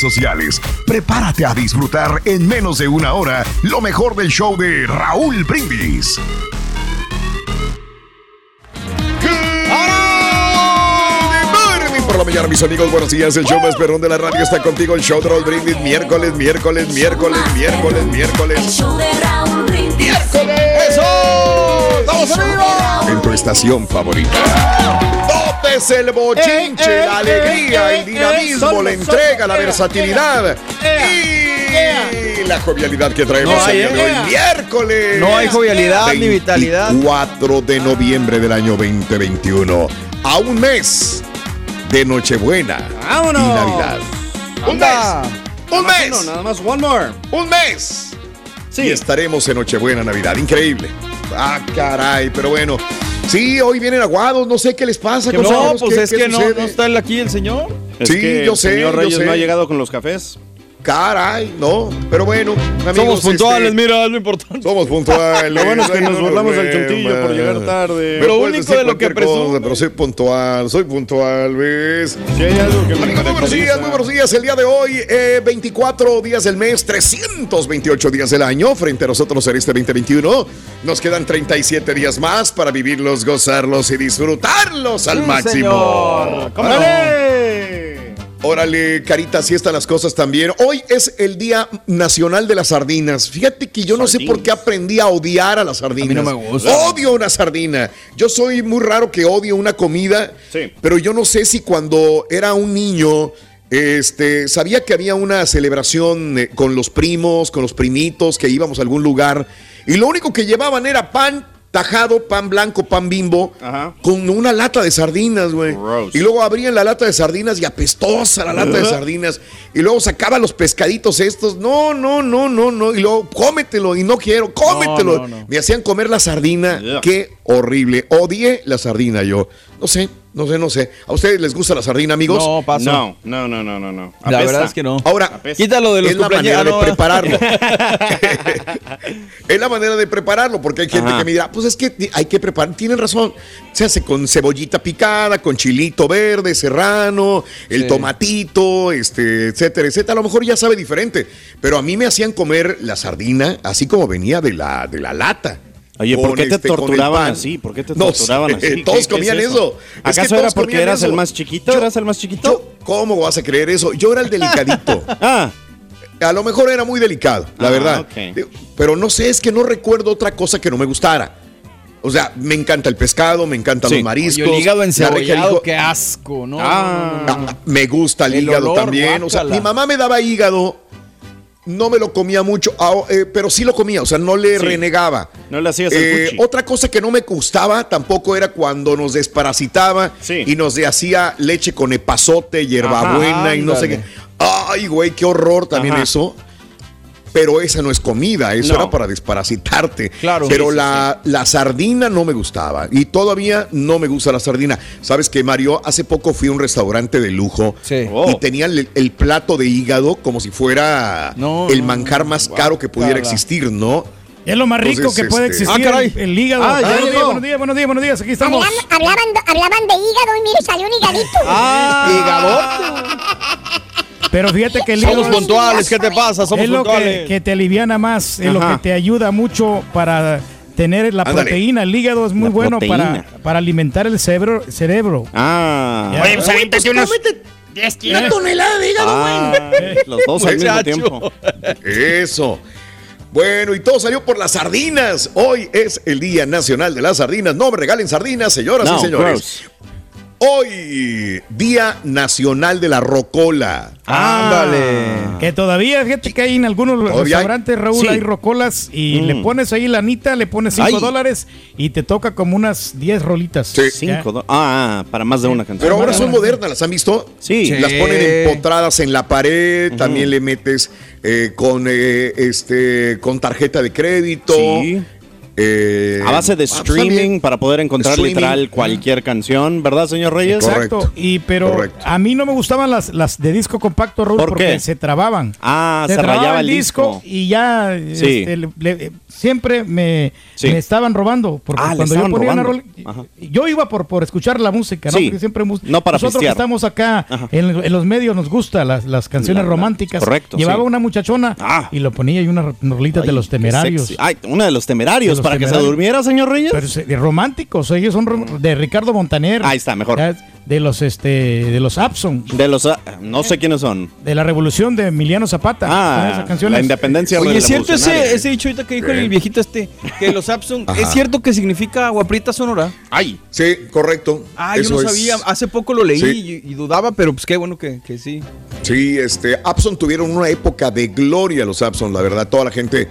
sociales. Prepárate a disfrutar en menos de una hora lo mejor del show de Raúl Brindis. por la mañana, mis amigos. Buenos días. El show más perrón de la radio está contigo. El show de Raúl Brindis. Miércoles, miércoles, miércoles, miércoles, miércoles. El show de Raúl Brindis. ¡Miércoles! ¡Eso! ¡Estamos arriba! En tu estación favorita. Es el bochinche, eh, eh, la alegría, eh, el dinamismo, la entrega, la versatilidad y la jovialidad que traemos el día de hoy, miércoles. No hay jovialidad ni vitalidad. 4 de noviembre del año 2021. A un mes de Nochebuena y Navidad. Un mes. Un mes. nada más one more. Un mes. Sí. Y estaremos en Nochebuena, Navidad. Increíble. Ah, caray, pero bueno. Sí, hoy vienen aguados, no sé qué les pasa. no, pues es que no, no, está aquí el señor. sí, yo sé. El señor Reyes no ha llegado con los cafés. Caray, no. Pero bueno, amigos, Somos puntuales, este, mira, es lo importante. Somos puntuales. lo bueno es que nos burlamos del chuntillo por llegar tarde. Pero único de lo que presumo. Pero soy puntual, soy puntual, ¿ves? Sí, hay algo que me Amigos, muy buenos días, muy buenos días. El día de hoy, eh, 24 días del mes, 328 días del año. Frente a nosotros en este 2021. Nos quedan 37 días más para vivirlos, gozarlos y disfrutarlos al máximo. Señor. Órale, carita, así están las cosas también. Hoy es el Día Nacional de las Sardinas. Fíjate que yo no sé por qué aprendí a odiar a las sardinas. A mí no me gusta. Odio una sardina. Yo soy muy raro que odio una comida, sí. pero yo no sé si cuando era un niño este, sabía que había una celebración eh, con los primos, con los primitos, que íbamos a algún lugar y lo único que llevaban era pan, tajado, pan blanco, pan bimbo, con una lata de sardinas, güey. Y luego abrían la lata de sardinas y apestosa la lata de sardinas. Y luego sacaban los pescaditos estos. No, no, no, no, no. Y luego cómetelo. Y no quiero, cómetelo. Me hacían comer la sardina. Qué horrible. Odié la sardina yo. No sé. No sé, no sé. ¿A ustedes les gusta la sardina, amigos? No, paso. No, no, no, no, no. La verdad es que no. Ahora, quítalo de los es la manera de prepararlo. es la manera de prepararlo, porque hay gente que me dirá, pues es que hay que preparar. Tienen razón. Se hace con cebollita picada, con chilito verde, serrano, el tomatito, este, etcétera, etcétera. A lo mejor ya sabe diferente. Pero a mí me hacían comer la sardina así como venía de la, de la lata. Oye, ¿por qué te este, torturaban así? ¿Por qué te torturaban así? Todos comían eso? ¿Acaso era porque eras el más chiquito? ¿Eras el más chiquito? ¿Cómo vas a creer eso? Yo era el delicadito. ah. A lo mejor era muy delicado, la ah, verdad. Pero no sé, es que no recuerdo otra cosa que no me gustara. O sea, me encanta el pescado, me encantan los mariscos. Y el hígado encebollado, qué asco, ¿no? Ah, me gusta el, hígado también. O sea, mi mamá me daba hígado no me lo comía mucho, ah, eh, pero sí lo comía, o sea, no le renegaba. No le hacías el eh, Otra cosa que no me gustaba tampoco era cuando nos desparasitaba y nos hacía leche con epazote, hierbabuena y no sé qué. Ay, güey, qué horror también eso. Pero esa no es comida, eso era para desparasitarte. Claro. Pero la, la sardina no me gustaba y todavía no me gusta la sardina. Sabes que Mario, hace poco fui a un restaurante de lujo y Oh. tenían el, el plato de hígado como si fuera No, el manjar más caro que pudiera Claro. existir, ¿no? Es lo más rico Entonces, que puede este- existir. Ah, caray. El, el hígado. Ah, ya buenos, días, buenos días, buenos días, buenos días. Aquí estamos. Hablaban, hablaban, hablaban de hígado y mire, salió un higadito. Ah, Pero fíjate que el hígado Somos es- puntuales, ¿qué te pasa? Somos es lo que, puntuales. que te aliviana más, es lo que te ayuda mucho para tener la Ándale. proteína. El hígado es muy La bueno para, proteína. para alimentar el cerebro. cerebro. Ah. Ya. Oye, pues aviéntate unos. Una tonelada de hígado, Ah, los dos al mismo tiempo. Eso. Bueno, y todo salió por las sardinas. Hoy es el Día Nacional de las Sardinas. No me regalen sardinas, señoras No, y señores. gross. Hoy, Día Nacional de la Rocola. Ándale. Que todavía, fíjate que hay en algunos Todavía restaurantes, Raúl, Sí. hay rocolas y Mm. le pones ahí la anita, le pones 5 Ay. dólares y te toca como unas 10 rolitas. Sí. Cinco ah, ah, para más de una canción. Pero ahora son modernas, ¿las han visto? Sí. Las ponen empotradas en la pared, también le metes eh, con eh, este con tarjeta de crédito. Sí. Eh, A base de ah, pues streaming también. para poder encontrar Streaming. literal cualquier canción, ¿verdad, señor Reyes? Correcto. Exacto. Y pero Correcto. a mí no me gustaban las, las de disco compacto, Raúl, ¿Por porque qué? se trababan. Ah, se, trababa rayaba el disco. y ya Sí. este, le- le- siempre me, Sí. me estaban robando. Porque Ah, cuando yo ponía una robando. rola, yo iba por, por escuchar la música, ¿no? Sí. Porque siempre No para nosotros que estamos acá en, en los medios nos gusta las, las canciones La- la- románticas. correcto, Llevaba sí. una muchachona Ah. y lo ponía y unas rolitas de los temerarios. Ay, una de los temerarios para que se durmiera, señor Reyes. Pero se- de románticos, ellos son de Ricardo Montaner. Ahí está, mejor. Ya, De los este de los Abson, De los, ah, no sé quiénes son. de la revolución de Emiliano Zapata. Ah, esas canciones. la independencia Oye, ¿es cierto ese, ese dicho ahorita que dijo el viejito este? Que los Samsung, ¿es cierto que significa agua prieta sonora? Ay, Sí, correcto. Ah, yo no es- sabía. Hace poco lo leí Sí. y, y dudaba, pero pues qué bueno que, que sí. Sí, este, Abson tuvieron una época de gloria los Abson, la verdad, toda la gente,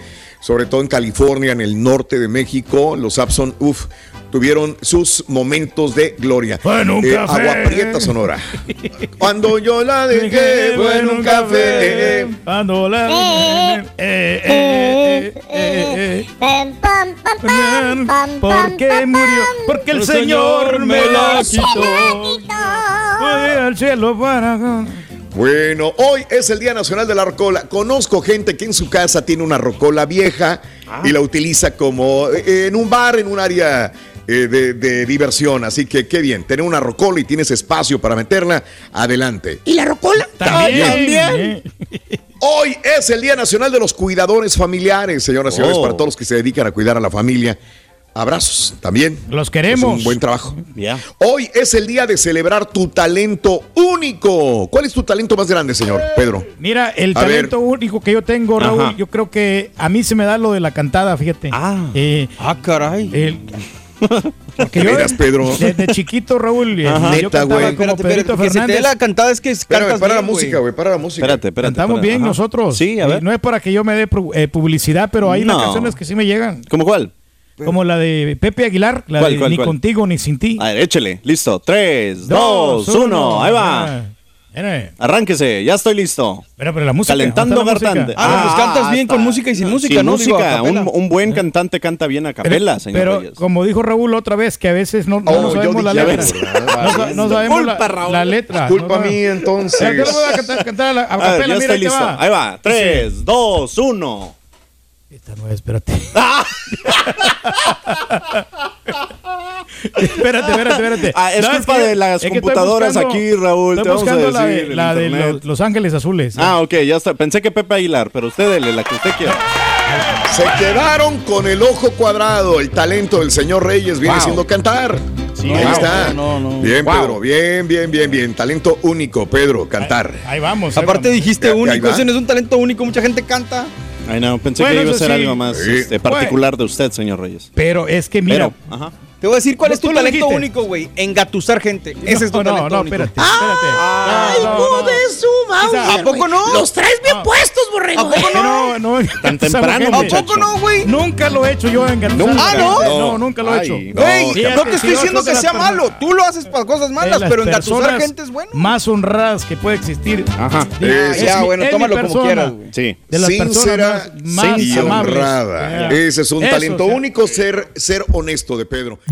sobre todo en California, en el norte de México, los Abson, uff, tuvieron sus momentos de gloria. Bueno, un Eh, café. Agua Prieta Sonora. Cuando yo la dejé, bueno, un café. Cuando la- Eh, eh, eh, eh, eh, eh, ¿Por qué murió? Porque el Señor me la quitó. Quitó. Fue al cielo para. Bueno, hoy es el Día Nacional de la Rocola. Conozco gente que en su casa tiene una rocola vieja y la utiliza como eh, en un bar, en un área eh, de, de diversión. Así que qué bien, tener una rocola y tienes espacio para meterla, adelante. ¿Y la rocola? También. Hoy es el Día Nacional de los Cuidadores Familiares, señoras y señores, Oh. para todos los que se dedican a cuidar a la familia. Abrazos también. Los queremos. Es un buen trabajo. ya. Hoy es el día de celebrar tu talento único. ¿Cuál es tu talento más grande, señor Pedro? Mira, el A ver. talento único que yo tengo, Raúl, Ajá. yo creo que a mí se me da lo de la cantada, fíjate. Ah. Eh, Ah, caray. el- porque ¿De veras, Pedro? Desde chiquito, Raúl, eh, Ajá. yo Neta, güey. como espérate, Pedrito espérate, que se te dé Fernández. la cantada es que Espérame, para la música, güey, para la música. Espérate, espérate. Cantamos espérate. bien Ajá. nosotros. Sí, a ver. No es para que yo me dé eh, publicidad, pero hay unas No. canciones que sí me llegan. ¿Cómo cuál? Como la de Pepe Aguilar, la ¿Cuál, de cuál, Ni cuál? contigo ni sin ti. A ver, échele. Listo. Tres, dos, uno. Ahí va. Ah, mira. Arránquese. Ya estoy listo. Pero, pero la música. Calentando ¿dónde está la Gartante. música? Ah, pues cantas bien está. con música y sin música, Sin ¿no? Digo, a música. capela. un, un buen cantante canta bien a capela, señor Pero Reyes. como dijo Raúl otra vez, que a veces no, no, Oh, no sabemos la letra. No, no sabemos la, Disculpa, Raúl. la letra. Culpa no, no. mía, entonces. Ya, voy a cantar, cantar a, la, a A ver, capela, ya mira, estoy listo. va. Ahí va. Tres, dos, uno. Esta no es, espérate. espérate, espérate, espérate. Ah, es No, culpa que- de las es computadoras aquí, Raúl, Estoy te vamos a buscando la de, decir, la de los, Los Ángeles Azules. Ah, ok, ya está. Pensé que Pepe Aguilar, pero usted dele la que usted quiera. Se quedaron con el ojo cuadrado. El talento del señor Reyes viene Wow. siendo cantar. Sí, Ahí wow. está. No, no, no. Bien, Wow. Pedro. Bien, bien, bien, bien. Talento único, Pedro, cantar. Ahí vamos. ahí Aparte vamos. dijiste Ya, ahí único, ese no es un talento único, mucha gente canta. Ay, no, pensé Bueno, que iba a ser sí. algo más Sí. este, particular de usted, señor Reyes. Pero es que mira. Pero, ajá. Te voy a decir cuál es tu talento único, güey. Engatusar gente. Ese es tu no, talento no, único. espérate, espérate. Ay, No, no, no. hijo de su. ¿A poco no? Los traes bien No. puestos, borrego. ¿A poco no? No, no, Tan temprano, ¿A poco no, güey? Nunca lo he hecho yo engatusarme. ¿Nunca? Ah, ¿no? No, nunca lo he hecho. Ay, Güey, no te estoy diciendo que sea malo. Tú lo haces para cosas malas, las pero engatusar gente es bueno. Más honradas que puede existir. Ajá. Es ya, bueno, tómalo como quieras, güey. Sí. De las Sincera personas más, más y amables. honrada. Yeah. Ese es un Eso, talento único, ser, ser honesto de Pedro.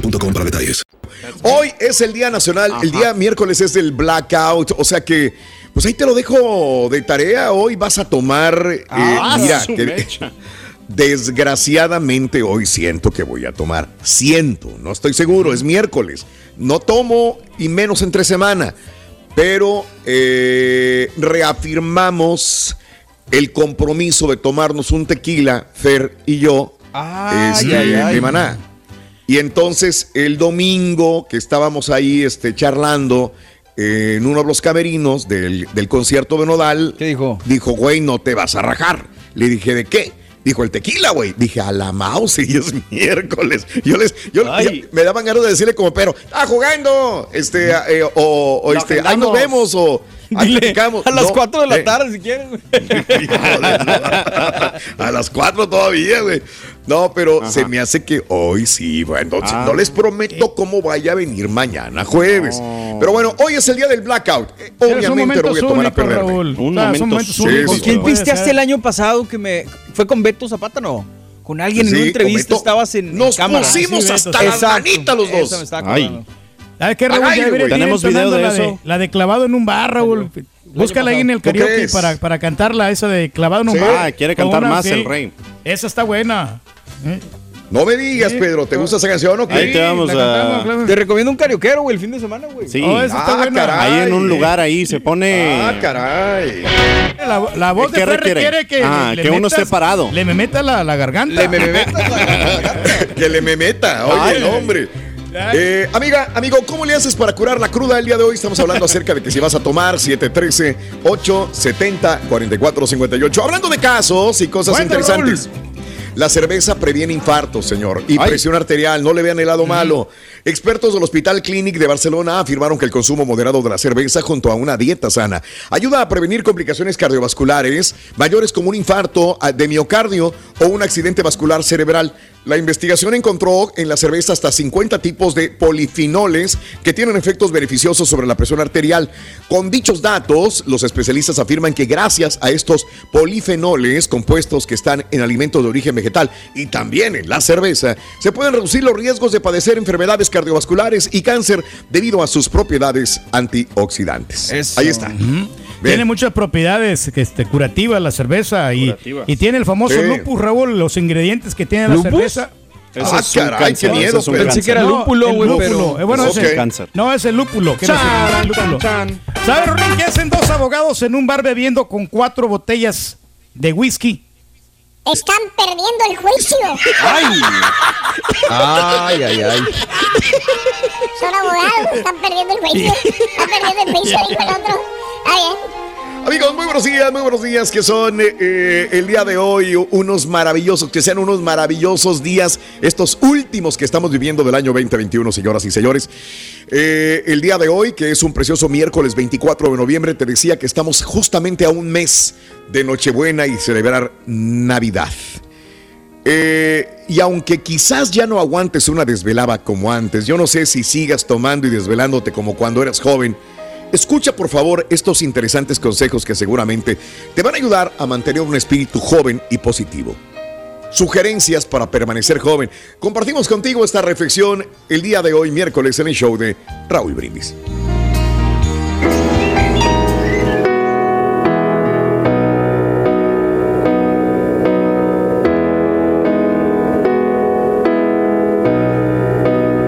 boostmobile.com para detalles. Hoy es el día nacional, el día miércoles es el blackout, o sea que, pues ahí te lo dejo de tarea. Hoy vas a tomar, eh, Ah, mira, su que- mecha. desgraciadamente hoy siento que voy a tomar. Siento, no estoy seguro, es miércoles. No tomo y menos entre semana, pero eh, reafirmamos el compromiso de tomarnos un tequila, Fer y yo, Ay, este, ay, ay. de maná. Y entonces el domingo que estábamos ahí este, charlando eh, en uno de los camerinos del, del concierto de Nodal, ¿Qué dijo? dijo, güey, no te vas a rajar. Le dije, ¿de qué? Dijo, el tequila, güey. Dije, a la mouse y es miércoles. Yo les, yo, me daban ganas de decirle como, pero, ah, jugando, este, eh, o, o este, ahí nos vemos, o Dile, a las No, 4 de la eh, tarde si. Híjole, no. A las 4 todavía, güey. No, pero se me hace que hoy sí, bueno, entonces Ah. no les prometo cómo vaya a venir mañana jueves. Pero bueno, hoy es el día del blackout. Eh, Obviamente lo voy a tomar a únicos, perderme. Raúl. Un momento sí, que ¿Quién pisteaste el año pasado que me fue con Beto Zapata no? Con alguien en Sí, una entrevista estabas en, en Nos cámara. pusimos Sí, Beto, hasta las Exacto, manitas los eso dos. Ay. ¿Sabes qué, Raúl? Ya ¿Tenemos video de la eso? La de clavado en un bar, Raúl. Búscala ahí en el ¿Tú karaoke para, para cantarla, esa de clavado en un Sí. bar. Ah, quiere cantar una- más sí. el rey. Esa está buena. ¿Eh? No me digas, Sí. Pedro, ¿te gusta esa canción o qué? Ahí te vamos a-. Te recomiendo un carioquero, güey, el fin de semana, güey. Sí. Oh, Ah, buena. caray. Ahí en un lugar ahí se pone. Ah, caray. La, la voz ¿Qué de Fer requiere? requiere que, Ah, le que uno esté parado. Le me meta la, la garganta. Le me me metas la- la garganta. que le me meta. Oye, Ay. el hombre. Eh, amiga, amigo, ¿cómo le haces para curar la cruda el día de hoy? Estamos hablando acerca de que si vas a tomar 713-870-4458. Hablando de casos y cosas interesantes. La cerveza previene infartos, señor, y Ay. presión arterial. No le vean el lado malo. Expertos del Hospital Clinic de Barcelona afirmaron que el consumo moderado de la cerveza junto a una dieta sana ayuda a prevenir complicaciones cardiovasculares mayores como un infarto ah, de miocardio o un accidente vascular cerebral. La investigación encontró en la cerveza hasta 50 tipos de polifenoles que tienen efectos beneficiosos sobre la presión arterial. Con dichos datos, los especialistas afirman que gracias a estos polifenoles compuestos que están en alimentos de origen vegetal, vegetal y también en la cerveza, se pueden reducir los riesgos de padecer enfermedades cardiovasculares y cáncer debido a sus propiedades antioxidantes. Ahí está. Tiene muchas propiedades este, curativas la cerveza y, y tiene el famoso Sí. lupus, Raúl, los ingredientes que tiene la ¿Lupus? cerveza. Ah, es caray, qué cáncer. miedo, Ese es un Pensé que era No, lúpulo, el güey, lúpulo. pero- Eh, bueno, Ok. ese- Cáncer. No, es el lúpulo. ¿Qué no Chan, es el Rorín, qué hacen dos abogados en un bar bebiendo con cuatro botellas de whisky? Están perdiendo el juicio. Ay, ay, ay, ay. Son abogados, están perdiendo el juicio. Están perdiendo el juicio, dijo el otro. Está bien. Amigos, muy buenos días, muy buenos días, que son eh, eh, el día de hoy unos maravillosos, que sean unos maravillosos días, estos últimos que estamos viviendo del año 2021, señoras y señores. Eh, el día de hoy, que es un precioso miércoles 24 de noviembre, te decía que estamos justamente a un mes de Nochebuena y celebrar Navidad. Y aunque quizás ya no aguantes una desvelada como antes, yo no sé si sigas tomando y desvelándote como cuando eras joven, escucha por favor estos interesantes consejos que seguramente te van a ayudar a mantener un espíritu joven y positivo. Sugerencias para permanecer joven. Compartimos contigo esta reflexión el día de hoy, miércoles, en el show de Raúl Brindis.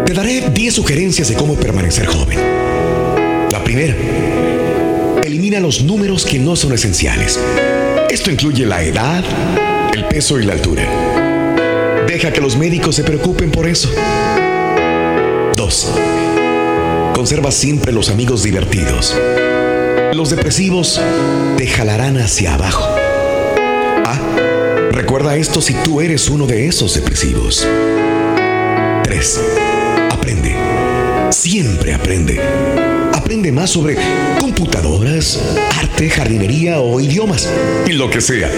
Te daré 10 sugerencias de cómo permanecer joven. Primera, elimina los números que no son esenciales. Esto incluye la edad, el peso y la altura. Deja que los médicos se preocupen por eso. 2. Conserva siempre los amigos divertidos. Los depresivos te jalarán hacia abajo. Ah, recuerda esto si tú eres uno de esos depresivos. 3. Aprende. Siempre aprende. Aprende más sobre computadoras, arte, jardinería o idiomas. Y lo que sea.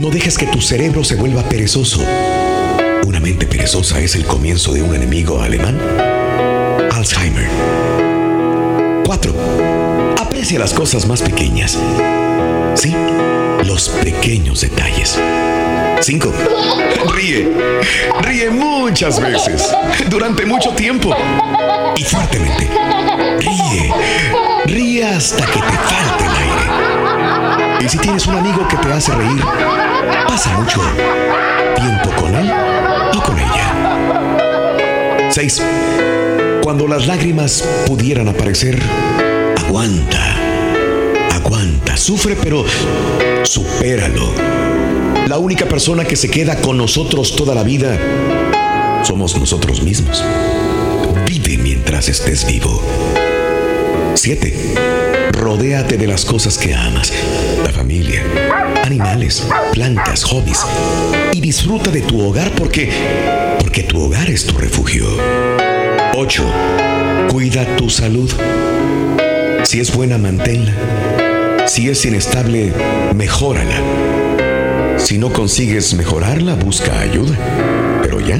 No dejes que tu cerebro se vuelva perezoso. Una mente perezosa es el comienzo de un enemigo alemán. Alzheimer. 4. Aprecia las cosas más pequeñas. Sí, los pequeños detalles. 5. Ríe. Ríe muchas veces. Durante mucho tiempo. Y fuertemente. Ríe. Ríe hasta que te falte el aire. Y si tienes un amigo que te hace reír, pasa mucho tiempo con él o con ella. 6. Cuando las lágrimas pudieran aparecer, aguanta. Aguanta. Sufre, pero supéralo. La única persona que se queda con nosotros toda la vida somos nosotros mismos. Vive mientras estés vivo. 7. Rodéate de las cosas que amas. La familia, animales, plantas, hobbies. Y disfruta de tu hogar porque porque tu hogar es tu refugio. 8. Cuida tu salud. Si es buena, manténla. Si es inestable, mejórala. Si no consigues mejorarla, busca ayuda. Pero ya.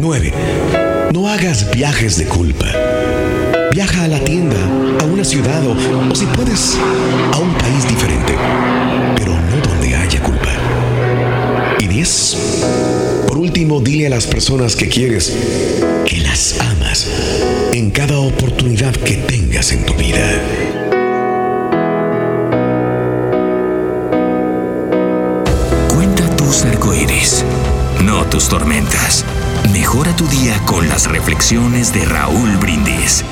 9. No hagas viajes de culpa. Viaja a la tienda, a una ciudad o, o si puedes, a un país diferente. Dile a las personas que quieres que las amas en cada oportunidad que tengas en tu vida. Cuenta tus arcoíris, no tus tormentas. Mejora tu día con las reflexiones de Raúl Brindis.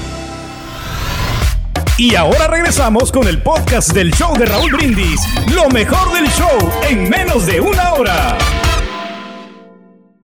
Y ahora regresamos con el podcast del show de Raúl Brindis. Lo mejor del show en menos de una hora.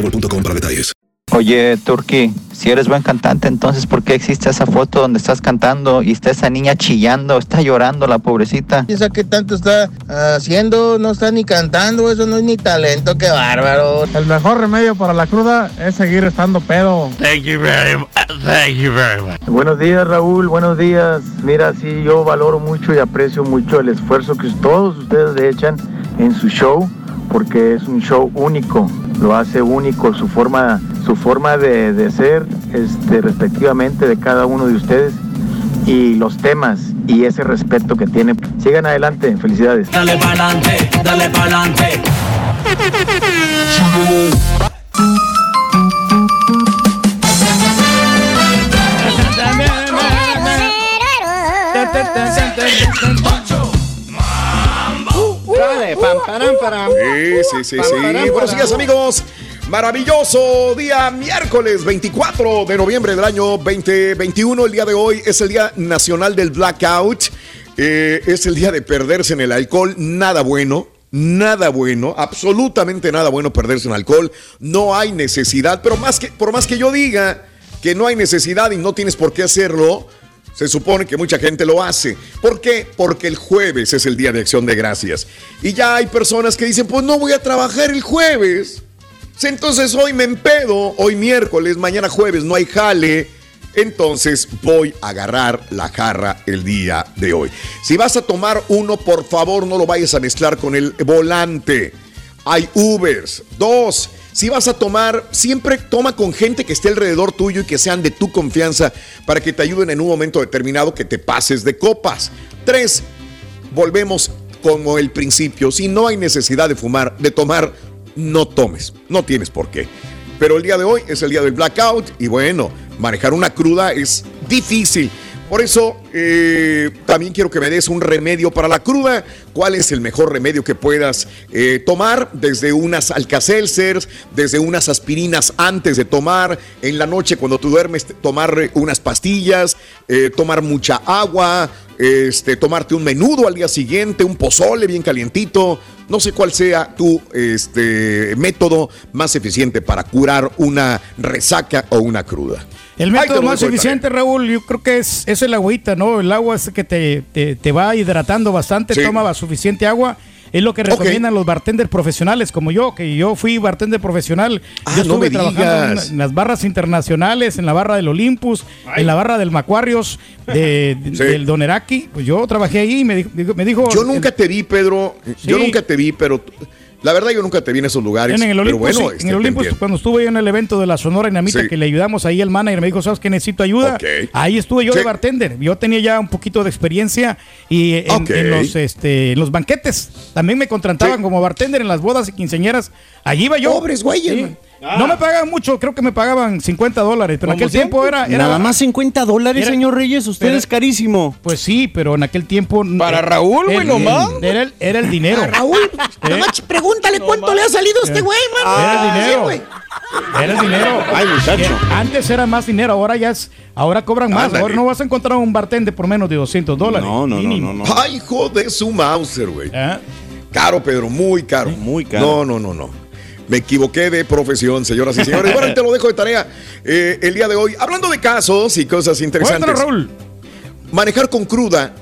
boostmobile.com para detalles. Oye, Turki, si eres buen cantante, entonces ¿por qué existe esa foto donde estás cantando y está esa niña chillando, está llorando la pobrecita? Piensa que tanto está haciendo, no está ni cantando, eso no es ni talento, qué bárbaro. El mejor remedio para la cruda es seguir estando pedo. Thank you very much. Thank you very much. Buenos días Raúl, buenos días. Mira, sí, yo valoro mucho y aprecio mucho el esfuerzo que todos ustedes le echan en su show, porque es un show único, lo hace único, su forma, su forma de, de ser, este, respectivamente de cada uno de ustedes y los temas y ese respeto que tiene. Sigan adelante, felicidades. Dale pa'lante, dale pa'lante. Pam, param, param. Sí, sí, sí, sí. Buenos días, amigos. Maravilloso día miércoles 24 de noviembre del año 2021. El día de hoy es el Día Nacional del Blackout. Eh, es el día de perderse en el alcohol. Nada bueno. Nada bueno, absolutamente nada bueno perderse en alcohol. No hay necesidad, pero más que, por más que yo diga que no hay necesidad y no tienes por qué hacerlo, se supone que mucha gente lo hace. ¿Por qué? Porque el jueves es el día de acción de gracias. Y ya hay personas que dicen, pues no voy a trabajar el jueves. Entonces hoy me empedo, hoy miércoles, mañana jueves, no hay jale. Entonces voy a agarrar la jarra el día de hoy. Si vas a tomar uno, por favor no lo vayas a mezclar con el volante. Hay Ubers. Dos, si vas a tomar, siempre toma con gente que esté alrededor tuyo y que sean de tu confianza para que te ayuden en un momento determinado que te pases de copas. Tres, volvemos como el principio. Si no hay necesidad de fumar, de tomar, no tomes. No tienes por qué. Pero el día de hoy es el día del blackout y bueno, manejar una cruda es difícil. Por eso eh, también quiero que me des un remedio para la cruda. ¿Cuál es el mejor remedio que puedas eh, tomar? Desde unas alcacelcers, desde unas aspirinas antes de tomar, en la noche cuando tú duermes, tomar unas pastillas, eh, tomar mucha agua, este, tomarte un menudo al día siguiente, un pozole bien calientito. No sé cuál sea tu este, método más eficiente para curar una resaca o una cruda. El método más eficiente, Raúl, yo creo que es, es el agüita, ¿no? El agua es que te, te- te va hidratando bastante, Sí. toma suficiente agua. Es lo que recomiendan los bartenders profesionales como yo, que yo fui bartender profesional. Ah, yo estuve trabajando en, las barras internacionales, en la barra del Olympus, en la barra del Macuarios, de, de- Sí. del Doneraki. Pues yo trabajé ahí y me dijo... Me dijo Yo nunca te vi, Pedro. Yo nunca te vi, pero la verdad yo nunca te vi en esos lugares. En el pero Olympus, bueno, sí, este, en el entiendo. cuando estuve yo en el evento de la Sonora Dinamita, Sí. que le ayudamos ahí el manager, me dijo, ¿sabes que necesito ayuda? Ahí estuve yo Sí. de bartender. Yo tenía ya un poquito de experiencia y en, los, este, en los banquetes también me contrataban como bartender en las bodas y quinceañeras. Allí iba yo. Pobres güeyes, Man. No me pagaban mucho, creo que me pagaban 50 dólares, pero en aquel tiempo era, era- Nada más 50 dólares, Era- señor Reyes. Usted era- es carísimo. Pues sí, pero en aquel tiempo. Para Raúl, güey, nomás. Era, el- era el dinero. Raúl, ¿Eh? nomás pregúntale cuánto le ha salido a este güey, mano. Era el dinero. güey. Era dinero. Ay, muchacho. Antes era más dinero, ahora ya es, ahora cobran más. Ándale. Ahora no vas a encontrar un bartender por menos de 200 dólares. No, no, mínimo. no, no. Ay, hijo de su Mauser, güey. ¿Eh? Caro, Pedro, muy caro. Muy caro. No, no, no, no. Me equivoqué de profesión, señoras y señores. Bueno, te lo dejo de tarea eh, el día de hoy. Hablando de casos y cosas interesantes. Raúl. Manejar con cruda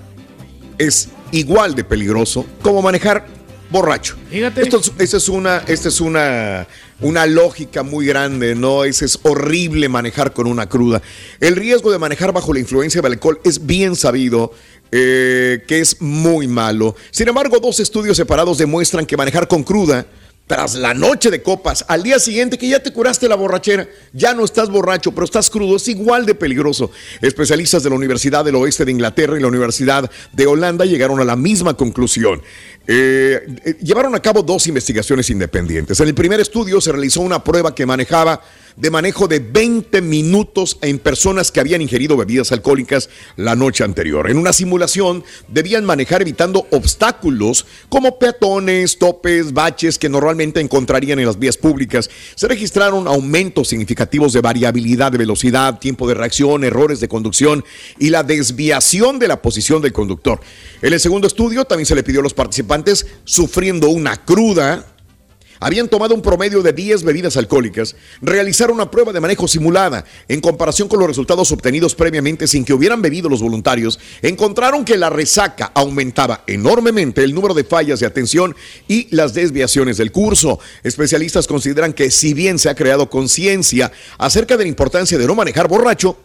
es igual de peligroso como manejar borracho. Fíjate. Esto es, esta es una, esta es una, una lógica muy grande, ¿no? Es, es horrible manejar con una cruda. El riesgo de manejar bajo la influencia del alcohol es bien sabido. eh, que es muy malo. Sin embargo, dos estudios separados demuestran que manejar con cruda tras la noche de copas, al día siguiente que ya te curaste la borrachera, ya no estás borracho, pero estás crudo, es igual de peligroso. Especialistas de la Universidad del Oeste de Inglaterra y la Universidad de Holanda llegaron a la misma conclusión. Eh, eh, llevaron a cabo dos investigaciones independientes. En el primer estudio se realizó una prueba que manejaba de manejo de 20 minutos en personas que habían ingerido bebidas alcohólicas la noche anterior. En una simulación debían manejar evitando obstáculos como peatones, topes, baches que normalmente encontrarían en las vías públicas. Se registraron aumentos significativos de variabilidad de velocidad, tiempo de reacción, errores de conducción y la desviación de la posición del conductor. En el segundo estudio también se le pidió a los participantes sufriendo una cruda habían tomado un promedio de 10 bebidas alcohólicas, realizaron una prueba de manejo simulada. En comparación con los resultados obtenidos previamente sin que hubieran bebido los voluntarios, encontraron que la resaca aumentaba enormemente el número de fallas de atención y las desviaciones del curso. Especialistas consideran que si bien se ha creado conciencia acerca de la importancia de no manejar borracho,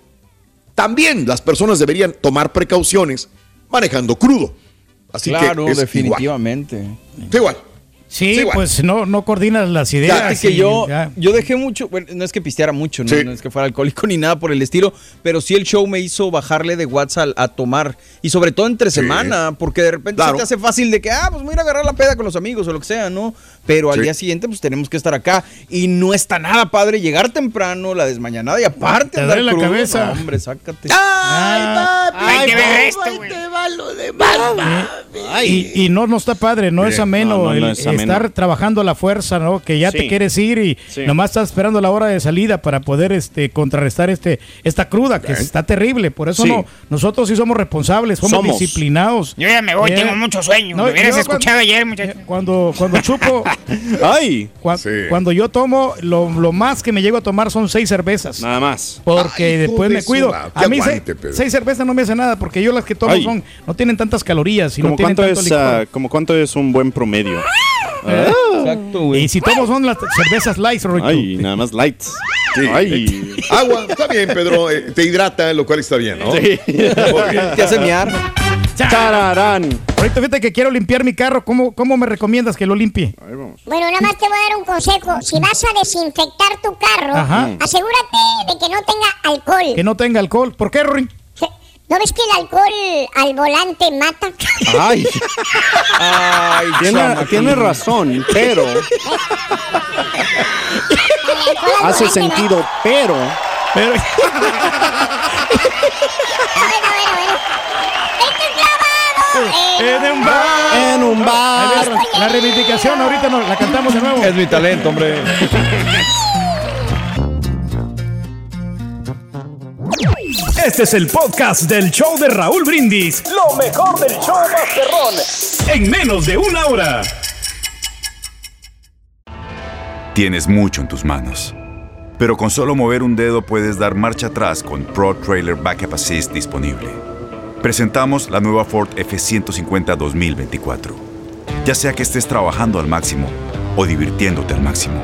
también las personas deberían tomar precauciones manejando crudo. Así claro, que es definitivamente. Igual. Sí, Sí, bueno. pues no, no coordinas las ideas. Fíjate que y yo, ya. yo dejé mucho, bueno, no es que pisteara mucho, ¿no? Sí. no es que fuera alcohólico ni nada por el estilo, pero sí el show me hizo bajarle de WhatsApp a, tomar, y sobre todo entre semana, porque de repente Claro. se te hace fácil de que, ah, pues voy a ir a agarrar la peda con los amigos o lo que sea, ¿no? Pero al Sí. día siguiente, pues tenemos que estar acá, y no está nada padre llegar temprano, la desmañanada, y aparte Te andar la crudo, cabeza. no, hombre, sácate. Ah, Ahí te ve esto, güey. te va lo de mamá. y, y no, no está padre, no es ameno no, no, no el es ameno. Estar trabajando a la fuerza, ¿no? Que ya te quieres ir y Sí. nomás estás esperando la hora de salida para poder este contrarrestar este esta cruda que está terrible. Por eso Sí. no, nosotros sí somos responsables, somos, Somos. disciplinados. Yo ya me voy, Eh, tengo mucho sueño. no, me hubieras escuchado cuando- ayer, muchacho. Cuando, cuando chupo, ¡Ay! cua- Sí. cuando yo tomo, lo, lo más que me llego a tomar son seis cervezas. Nada más. Porque Ay, después de me cuido. A mí aguante, se- Pedro. seis cervezas no me hace nada porque yo las que tomo Ay. son no tienen tantas calorías y ¿Cómo no tienen cuánto, tanto es, licor. ah, como cuánto es un buen promedio? ¿Eh? Exacto, güey. Y si tomo son las cervezas light, Rorito. Ay, nada más lights. Sí. Ay. Agua, está bien, Pedro. eh, te hidrata, lo cual está bien, ¿no? Sí. Te hace miar. Tararán. Ahorita fíjate que quiero limpiar mi carro. ¿Cómo, cómo me recomiendas que lo limpie? Ahí vamos. Bueno, nada más te voy a dar un consejo. Si vas a desinfectar tu carro, Ajá. asegúrate de que no tenga alcohol. Que no tenga alcohol. ¿Por qué, Rory? ¿No ves que el alcohol al volante mata? Ay, Ay, tiene, tiene razón, pero hace sentido, pero Pero, mata. Bueno, bueno, bueno. ¡Este clavado! en un bar. en un bar. La reivindicación ahorita no, la cantamos de nuevo. Es mi talento, hombre. Este es el podcast del show de Raúl Brindis. Lo mejor del show Masterrón. En menos de una hora. Tienes mucho en tus manos. Pero con solo mover un dedo puedes dar marcha atrás con Pro Trailer Backup Assist disponible. Presentamos la nueva Ford F150 2024. Ya sea que estés trabajando al máximo o divirtiéndote al máximo,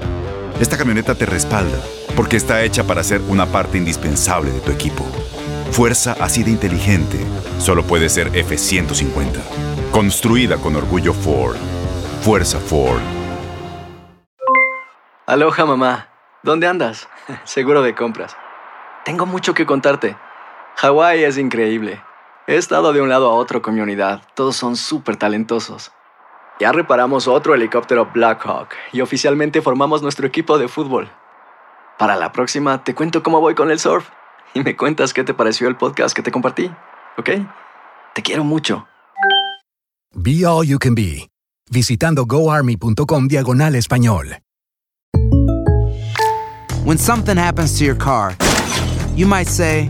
esta camioneta te respalda porque está hecha para ser una parte indispensable de tu equipo. Fuerza así de inteligente solo puede ser F150. Construida con orgullo Ford. Fuerza Ford. Aloha mamá, ¿dónde andas? Seguro de compras. Tengo mucho que contarte. Hawái es increíble. He estado de un lado a otro con mi unidad. Todos son súper talentosos. Ya reparamos otro helicóptero Blackhawk y oficialmente formamos nuestro equipo de fútbol. Para la próxima te cuento cómo voy con el surf y me cuentas qué te pareció el podcast que te compartí, ¿ok? Te quiero mucho. Be All You Can Be, visitando goarmy.com diagonal español. When something happens to your car, you might say,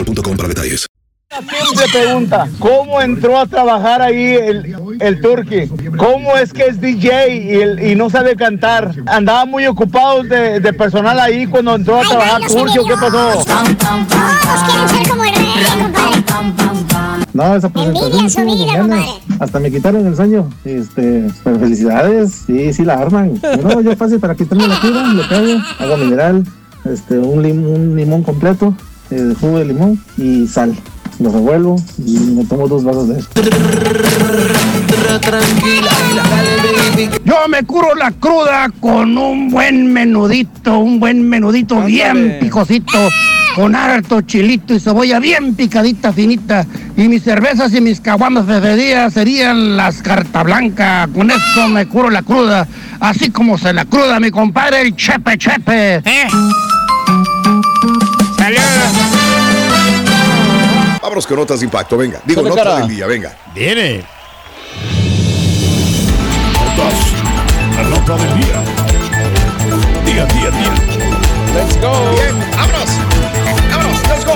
boostmobile.com para detalles. Siempre pregunta, ¿cómo entró a trabajar ahí el, el Turqui? ¿Cómo es que es DJ y, el- y no sabe cantar? Andaba muy ocupado de, de personal ahí cuando entró a trabajar Turqui, ¿o qué pasó? No, esa presentación estuvo muy buena. Hasta me quitaron el sueño. Este, pero felicidades, sí, sí la arman. No, yo fácil para quitarme la cura, le pego, agua mineral, este, un, lim- un limón completo, eh, jugo de limón y sal. Lo revuelvo y me tomo dos vasos de eso. Yo me curo la cruda con un buen menudito, un buen menudito bien picosito, con harto chilito y cebolla bien picadita, finita. Y mis cervezas y mis caguamas preferidas serían las carta blanca. Con eso me curo la cruda, así como se la cruda mi compadre el Chepe Chepe. ¿Eh? Vámonos con notas de impacto, venga. Digo, notas cara. del día, venga. Viene. La nota del día. Día, día, día. Let's go. Bien, vámonos. Vámonos, let's go.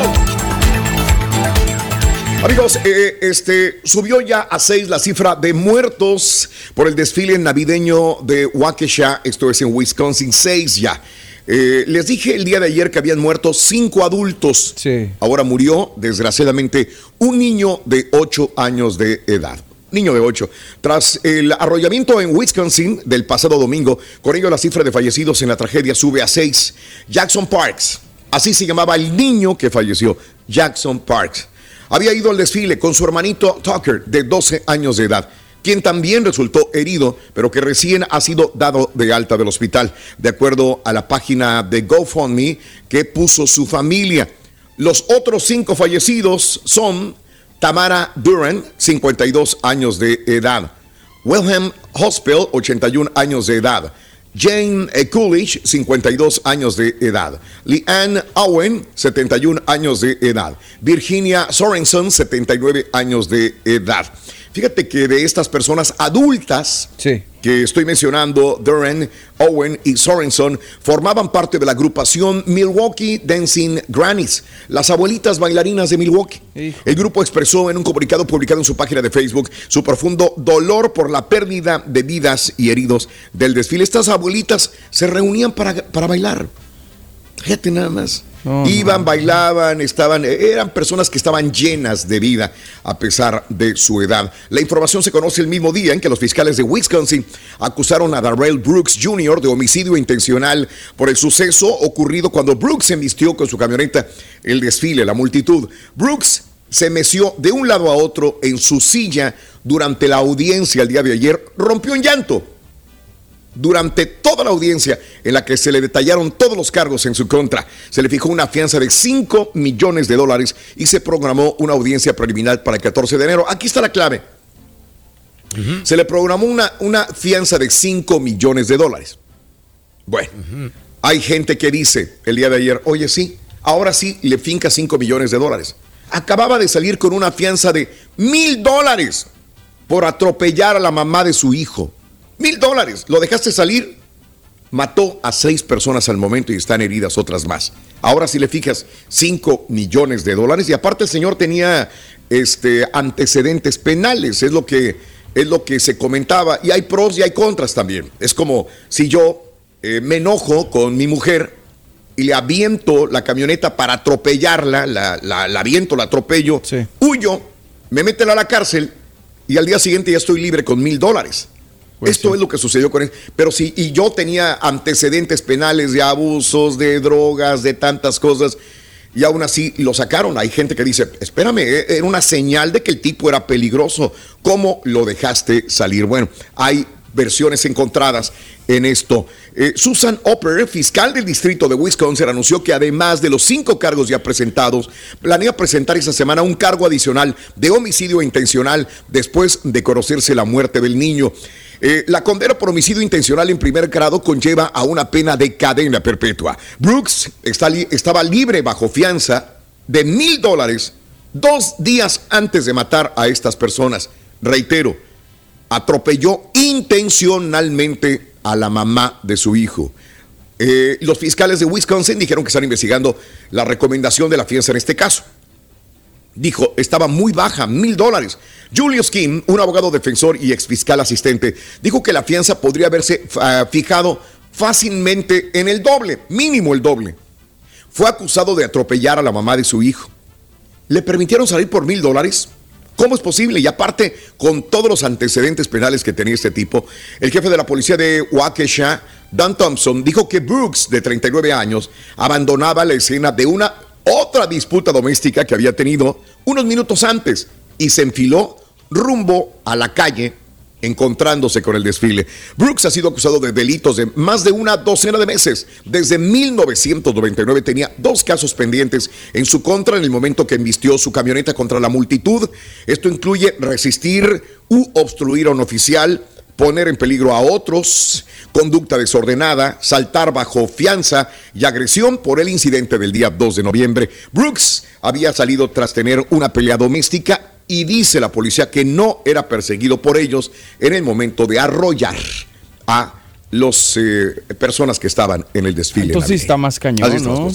Amigos, eh, este subió ya a seis la cifra de muertos por el desfile navideño de Waukesha, esto es en Wisconsin, seis ya. Eh, les dije el día de ayer que habían muerto cinco adultos. Ahora murió, desgraciadamente, un niño de ocho años de edad. Niño de 8. Tras el arrollamiento en Wisconsin del pasado domingo, con ello la cifra de fallecidos en la tragedia sube a 6. Jackson Parks, así se llamaba el niño que falleció, Jackson Parks. Había ido al desfile con su hermanito Tucker, de 12 años de edad, quien también resultó herido, pero que recién ha sido dado de alta del hospital, de acuerdo a la página de GoFundMe que puso su familia. Los otros cinco fallecidos son Tamara Duran, 52 años de edad. Wilhelm Hospital, 81 años de edad. Jane eh, Coolidge, 52 años de edad. Leanne Owen, 71 años de edad. Virginia Sorensen, 79 años de edad. Fíjate que de estas personas adultas que estoy mencionando, Duran, Owen y Sorensen, formaban parte de la agrupación Milwaukee Dancing Grannies, las abuelitas bailarinas de Milwaukee. El grupo expresó en un comunicado publicado en su página de Facebook su profundo dolor por la pérdida de vidas y heridos del desfile. Estas abuelitas se reunían para, para bailar. Fíjate nada más. Iban, bailaban, estaban, eran personas que estaban llenas de vida a pesar de su edad. La información se conoce el mismo día en que los fiscales de Wisconsin acusaron a Darrell Brooks Jr. de homicidio intencional por el suceso ocurrido cuando Brooks se vistió con su camioneta el desfile, la multitud. Brooks se meció de un lado a otro en su silla durante la audiencia el día de ayer, rompió en llanto durante toda la audiencia en la que se le detallaron todos los cargos en su contra. Se le fijó una fianza de 5 millones de dólares y se programó una audiencia preliminar para el 14 de enero. Aquí está la clave. Se le programó una, una fianza de 5 millones de dólares. Bueno, hay gente que dice el día de ayer, oye sí, ahora sí le finca 5 millones de dólares. Acababa de salir con una fianza de mil dólares por atropellar a la mamá de su hijo. Mil dólares. Lo dejaste salir. Mató a seis personas al momento y están heridas otras más. Ahora si le fijas, 5 millones de dólares. Y aparte el señor tenía este, antecedentes penales. Es lo, que, es lo que se comentaba. Y hay pros y hay contras también. Es como si yo eh, me enojo con mi mujer y le aviento la camioneta para atropellarla, la, la, la aviento, la atropello, huyo, me meten a la cárcel y al día siguiente ya estoy libre con mil dólares. Pues Esto es lo que sucedió con él. Pero si y yo tenía antecedentes penales de abusos, de drogas, de tantas cosas, y aún así lo sacaron. Hay gente que dice, espérame, eh, era una señal de que el tipo era peligroso. ¿Cómo lo dejaste salir? Bueno, hay versiones encontradas en esto. Eh, Susan Opper, fiscal del distrito de Wisconsin, anunció que además de los cinco cargos ya presentados, planea presentar esta semana un cargo adicional de homicidio intencional después de conocerse la muerte del niño. Eh, la condena por homicidio intencional en primer grado conlleva a una pena de cadena perpetua. Brooks estaba libre bajo fianza de mil dólares dos días antes de matar a estas personas. Reitero, atropelló intencionalmente a la mamá de su hijo. Eh, los fiscales de Wisconsin dijeron que están investigando la recomendación de la fianza en este caso. Dijo, estaba muy baja, mil dólares. Julius Kim, un abogado defensor y exfiscal asistente, dijo que la fianza podría haberse ah, fijado fácilmente en el doble, mínimo el doble. Fue acusado de atropellar a la mamá de su hijo. ¿Le permitieron salir por mil dólares? ¿Cómo es posible? Y aparte, con todos los antecedentes penales que tenía este tipo, el jefe de la policía de Waukesha, Dan Thompson, dijo que Brooks, de 39 años, abandonaba la escena de una otra disputa doméstica que había tenido unos minutos antes y se enfiló rumbo a la calle encontrándose con el desfile. Brooks ha sido acusado de delitos de más de una docena de meses. Desde 1999 tenía dos casos pendientes en su contra en el momento que embistió su camioneta contra la multitud. Esto incluye resistir u obstruir a un oficial, poner en peligro a otros, conducta desordenada, saltar bajo fianza y agresión por el incidente del día 2 de noviembre. Brooks había salido tras tener una pelea doméstica y dice la policía que no era perseguido por ellos en el momento de arrollar a las personas que estaban en el desfile. Entonces sí navideño. está más cañón, ¿no?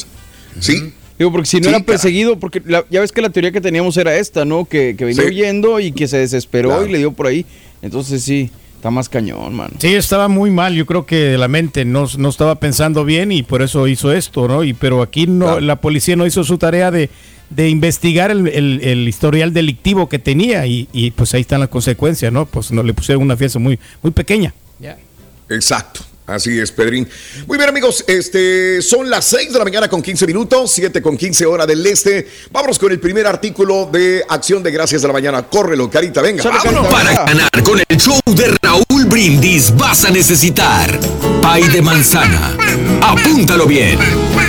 Sí. Digo, porque si no Sí, era perseguido, porque la- ya ves que la teoría que teníamos era esta, ¿no? Que, que venía Sí. huyendo y que se desesperó Claro. y le dio por ahí. Entonces sí, está más cañón, mano. Sí, estaba muy mal. Yo creo que la mente no, no estaba pensando bien y por eso hizo esto, ¿no? Y pero aquí no, la policía no hizo su tarea de, de investigar el, el- el historial delictivo que tenía y, y, pues ahí están las consecuencias, ¿no? Pues no le pusieron una fianza muy, muy pequeña. Exacto. Así es, Pedrín. Muy bien, amigos, este, son las 6 de la mañana con 15 minutos, 7 con 15 hora del este. Vámonos con el primer artículo de Acción de Gracias de la Mañana. Córrelo, Carita, venga. vámonos. Para ganar con el show de Raúl Brindis vas a necesitar pay de manzana. Apúntalo bien.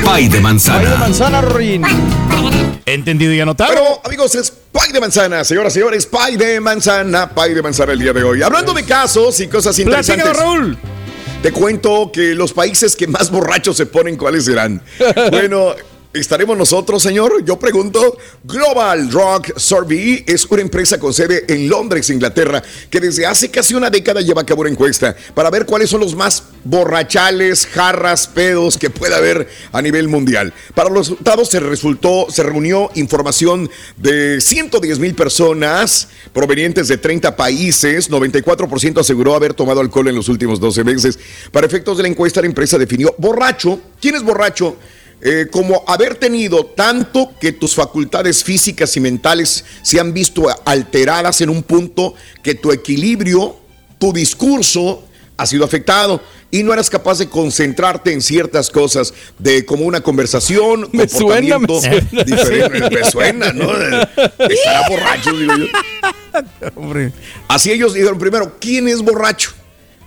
Pay de manzana. manzana, Rin. Entendido y anotado. Bueno, amigos, es pay de manzana, señoras y señores, pay de manzana, pay de manzana el día de hoy. Hablando de casos y cosas interesantes. Platícanos, Raúl. Te cuento que los países que más borrachos se ponen, ¿cuáles serán? Bueno, ¿estaremos nosotros, señor? Yo pregunto. Global Rock Survey es una empresa con sede en Londres, Inglaterra, que desde hace casi una década lleva a cabo una encuesta para ver cuáles son los más borrachales, jarras, pedos que pueda haber a nivel mundial. Para los resultados se resultó, se reunió información de 110 mil personas provenientes de 30 países. 94% aseguró haber tomado alcohol en los últimos 12 meses. Para efectos de la encuesta, la empresa definió borracho. ¿Quién es borracho? Eh, como haber tenido tanto que tus facultades físicas y mentales se han visto alteradas en un punto que tu equilibrio, tu discurso ha sido afectado y no eras capaz de concentrarte en ciertas cosas de como una conversación, Me suena, me comportamiento suena. diferente. Me suena, ¿no? Estará borracho, digo yo. Así ellos dijeron primero, ¿quién es borracho?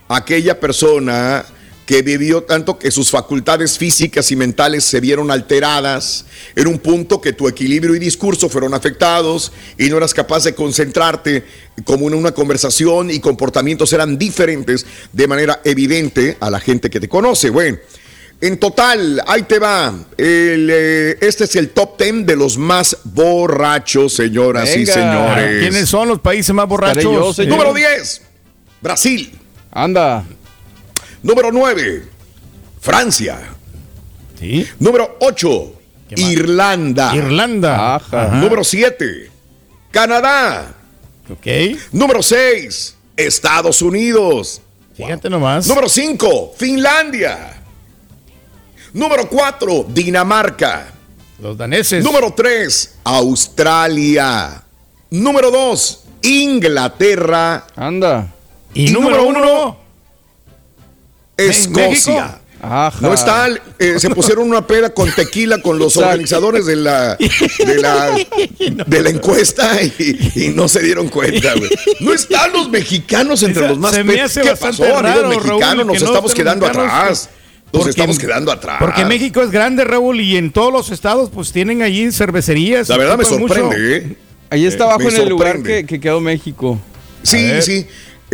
Aquella persona que vivió tanto que sus facultades físicas y mentales se vieron alteradas en un punto que tu equilibrio y discurso fueron afectados y no eras capaz de concentrarte como en una conversación y comportamientos eran diferentes de manera evidente a la gente que te conoce. Bueno, en total, ahí te va. El, eh, este es el top 10 de los más borrachos, señoras y señores. ¿Quiénes son los países más borrachos? yo, señor. Número 10, Brasil. Anda. Número 9, Francia. Sí. Número 8, Irlanda. Irlanda. Ajá. Ajá. Número 7, Canadá. Ok. Número 6, Estados Unidos. Fíjate nomás. Número 5, Finlandia. Número 4, Dinamarca. Los daneses. Número 3, Australia. Número 2, Inglaterra. Anda. Y, número 1, Escocia. Ajá. No está, eh, se pusieron una peda con tequila con los organizadores de la, de la, de la encuesta y, y no se dieron cuenta, güey. No están los mexicanos entre Esa- los más se me pe- hace ¿Qué pasó, amigos raro, mexicanos? Raúl, Nos que estamos quedando mexicanos, atrás. Nos porque- estamos quedando atrás. Porque México es grande, Raúl, y en todos los estados pues tienen allí cervecerías. La verdad me ocupan mucho. sorprende, ¿eh? Ahí está abajo en el lugar sorprende. que, que quedó México. Sí, sí.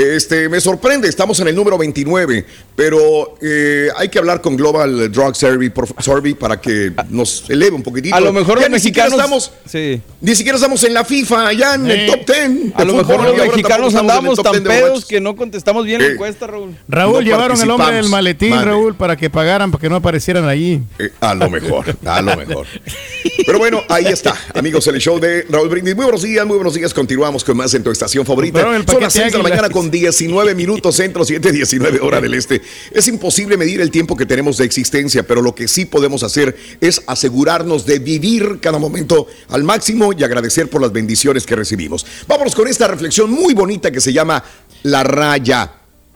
Este, me sorprende, estamos en el número 29, pero eh, hay que hablar con Global Drug Survey, por- Survey para que nos eleve un poquitito. A lo mejor Ya los ni siquiera mexicanos. estamos, sí. ni siquiera estamos en la FIFA, ya en el Eh, top 10. A lo mejor los mexicanos andamos tan pedos que no contestamos bien la Eh. encuesta, Raúl. Raúl, No llevaron el hombre del maletín. Raúl, para que pagaran, para que no aparecieran allí. Eh, a lo mejor, a lo mejor. Pero bueno, ahí está, amigos, el show de Raúl Brindis. Muy buenos días, muy buenos días. Continuamos con más en tu estación favorita. Son las paquete 6 de la mañana con 19 minutos, centro 7, 19 hora del este. Es imposible medir el tiempo que tenemos de existencia, pero lo que sí podemos hacer es asegurarnos de vivir cada momento al máximo y agradecer por las bendiciones que recibimos. Vámonos con esta reflexión muy bonita que se llama La Raya.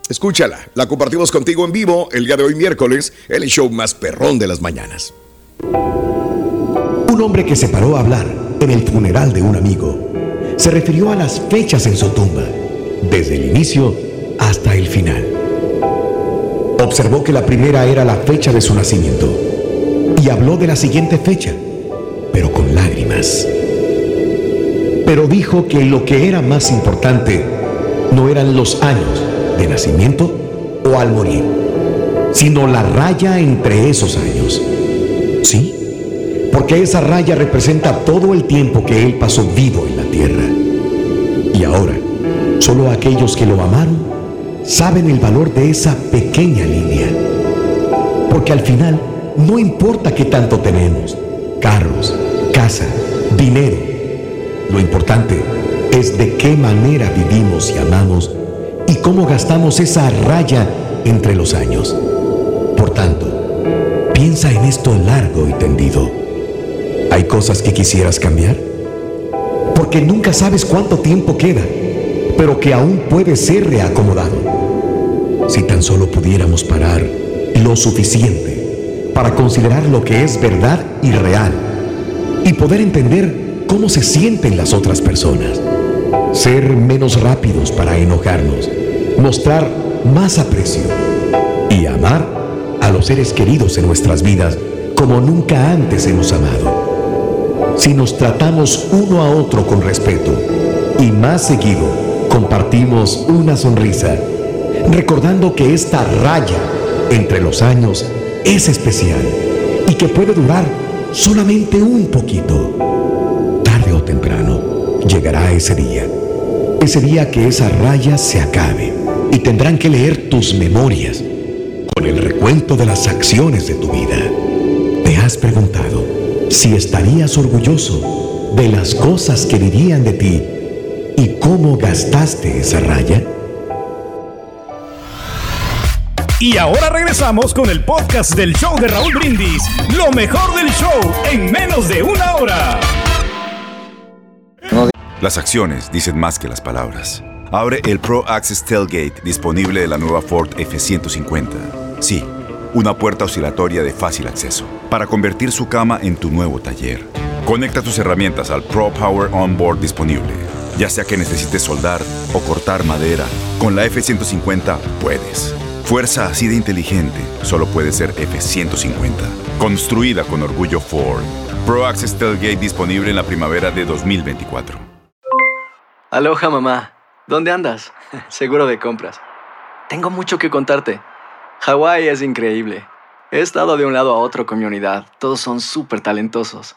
Escúchala, la compartimos contigo en vivo el día de hoy miércoles, el show más perrón de las mañanas. Un hombre que se paró a hablar en el funeral de un amigo se refirió a las fechas en su tumba, desde el inicio hasta el final. Observó que la primera era la fecha de su nacimiento y habló de la siguiente fecha, pero con lágrimas. Pero dijo que lo que era más importante no eran los años de nacimiento o al morir, sino la raya entre esos años. ¿Sí? porque esa raya representa todo el tiempo que él pasó vivo en la tierra. Y ahora, solo aquellos que lo amaron saben el valor de esa pequeña línea. Porque al final, no importa qué tanto tenemos, carros, casa, dinero, lo importante es de qué manera vivimos y amamos y cómo gastamos esa raya entre los años. Por tanto, piensa en esto largo y tendido. ¿Hay cosas que quisieras cambiar? Porque nunca sabes cuánto tiempo queda, pero que aún puede ser reacomodado. Si tan solo pudiéramos parar lo suficiente para considerar lo que es verdad y real y poder entender cómo se sienten las otras personas. Ser menos rápidos para enojarnos, mostrar más aprecio y amar a los seres queridos en nuestras vidas como nunca antes hemos amado si nos tratamos uno a otro con respeto y más seguido compartimos una sonrisa, recordando que esta raya entre los años es especial y que puede durar solamente un poquito. Tarde o temprano llegará ese día, ese día que esa raya se acabe y tendrán que leer tus memorias con el recuento de las acciones de tu vida. ¿Te has preguntado si estarías orgulloso de las cosas que dirían de ti y cómo gastaste esa raya? Y ahora regresamos con el podcast del show de Raúl Brindis. Lo mejor del show en menos de una hora. Las acciones dicen más que las palabras. Abre el Pro Access Tailgate disponible de la nueva Ford F-150. Sí, una puerta oscilatoria de fácil acceso para convertir su cama en tu nuevo taller. Conecta tus herramientas al Pro Power Onboard disponible. Ya sea que necesites soldar o cortar madera, con la F-150 puedes. Fuerza así de inteligente solo puede ser F-150. Construida con orgullo Ford. Pro Access Tailgate disponible en la primavera de 2024. Aloha mamá, ¿dónde andas? Seguro de compras. Tengo mucho que contarte. Hawái es increíble. He estado de un lado a otro con mi unidad. Todos son súper talentosos.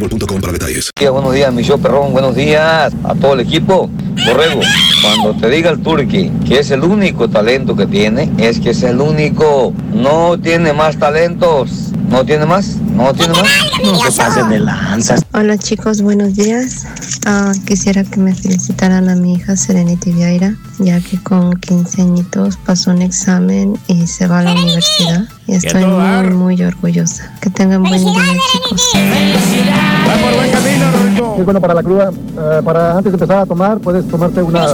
boostmobile.com para detalles. buenos días, mi show perrón, buenos días a todo el equipo. Borrego, cuando te diga el Turqui que es el único talento que tiene, es que es el único, no tiene más talentos. ¿No tiene más? ¿No tiene más? No se pasen de lanzas. Hola chicos, buenos días. Ah, quisiera que me felicitaran a mi hija Serenity Vieira, ya que con 15 añitos pasó un examen y se va a la universidad. Y estoy muy, muy orgullosa. Que tengan buen día, chicos. Va por buen camino, Rodrigo. Es bueno para la cruda. Eh, para antes de empezar a tomar, puedes tomarte una,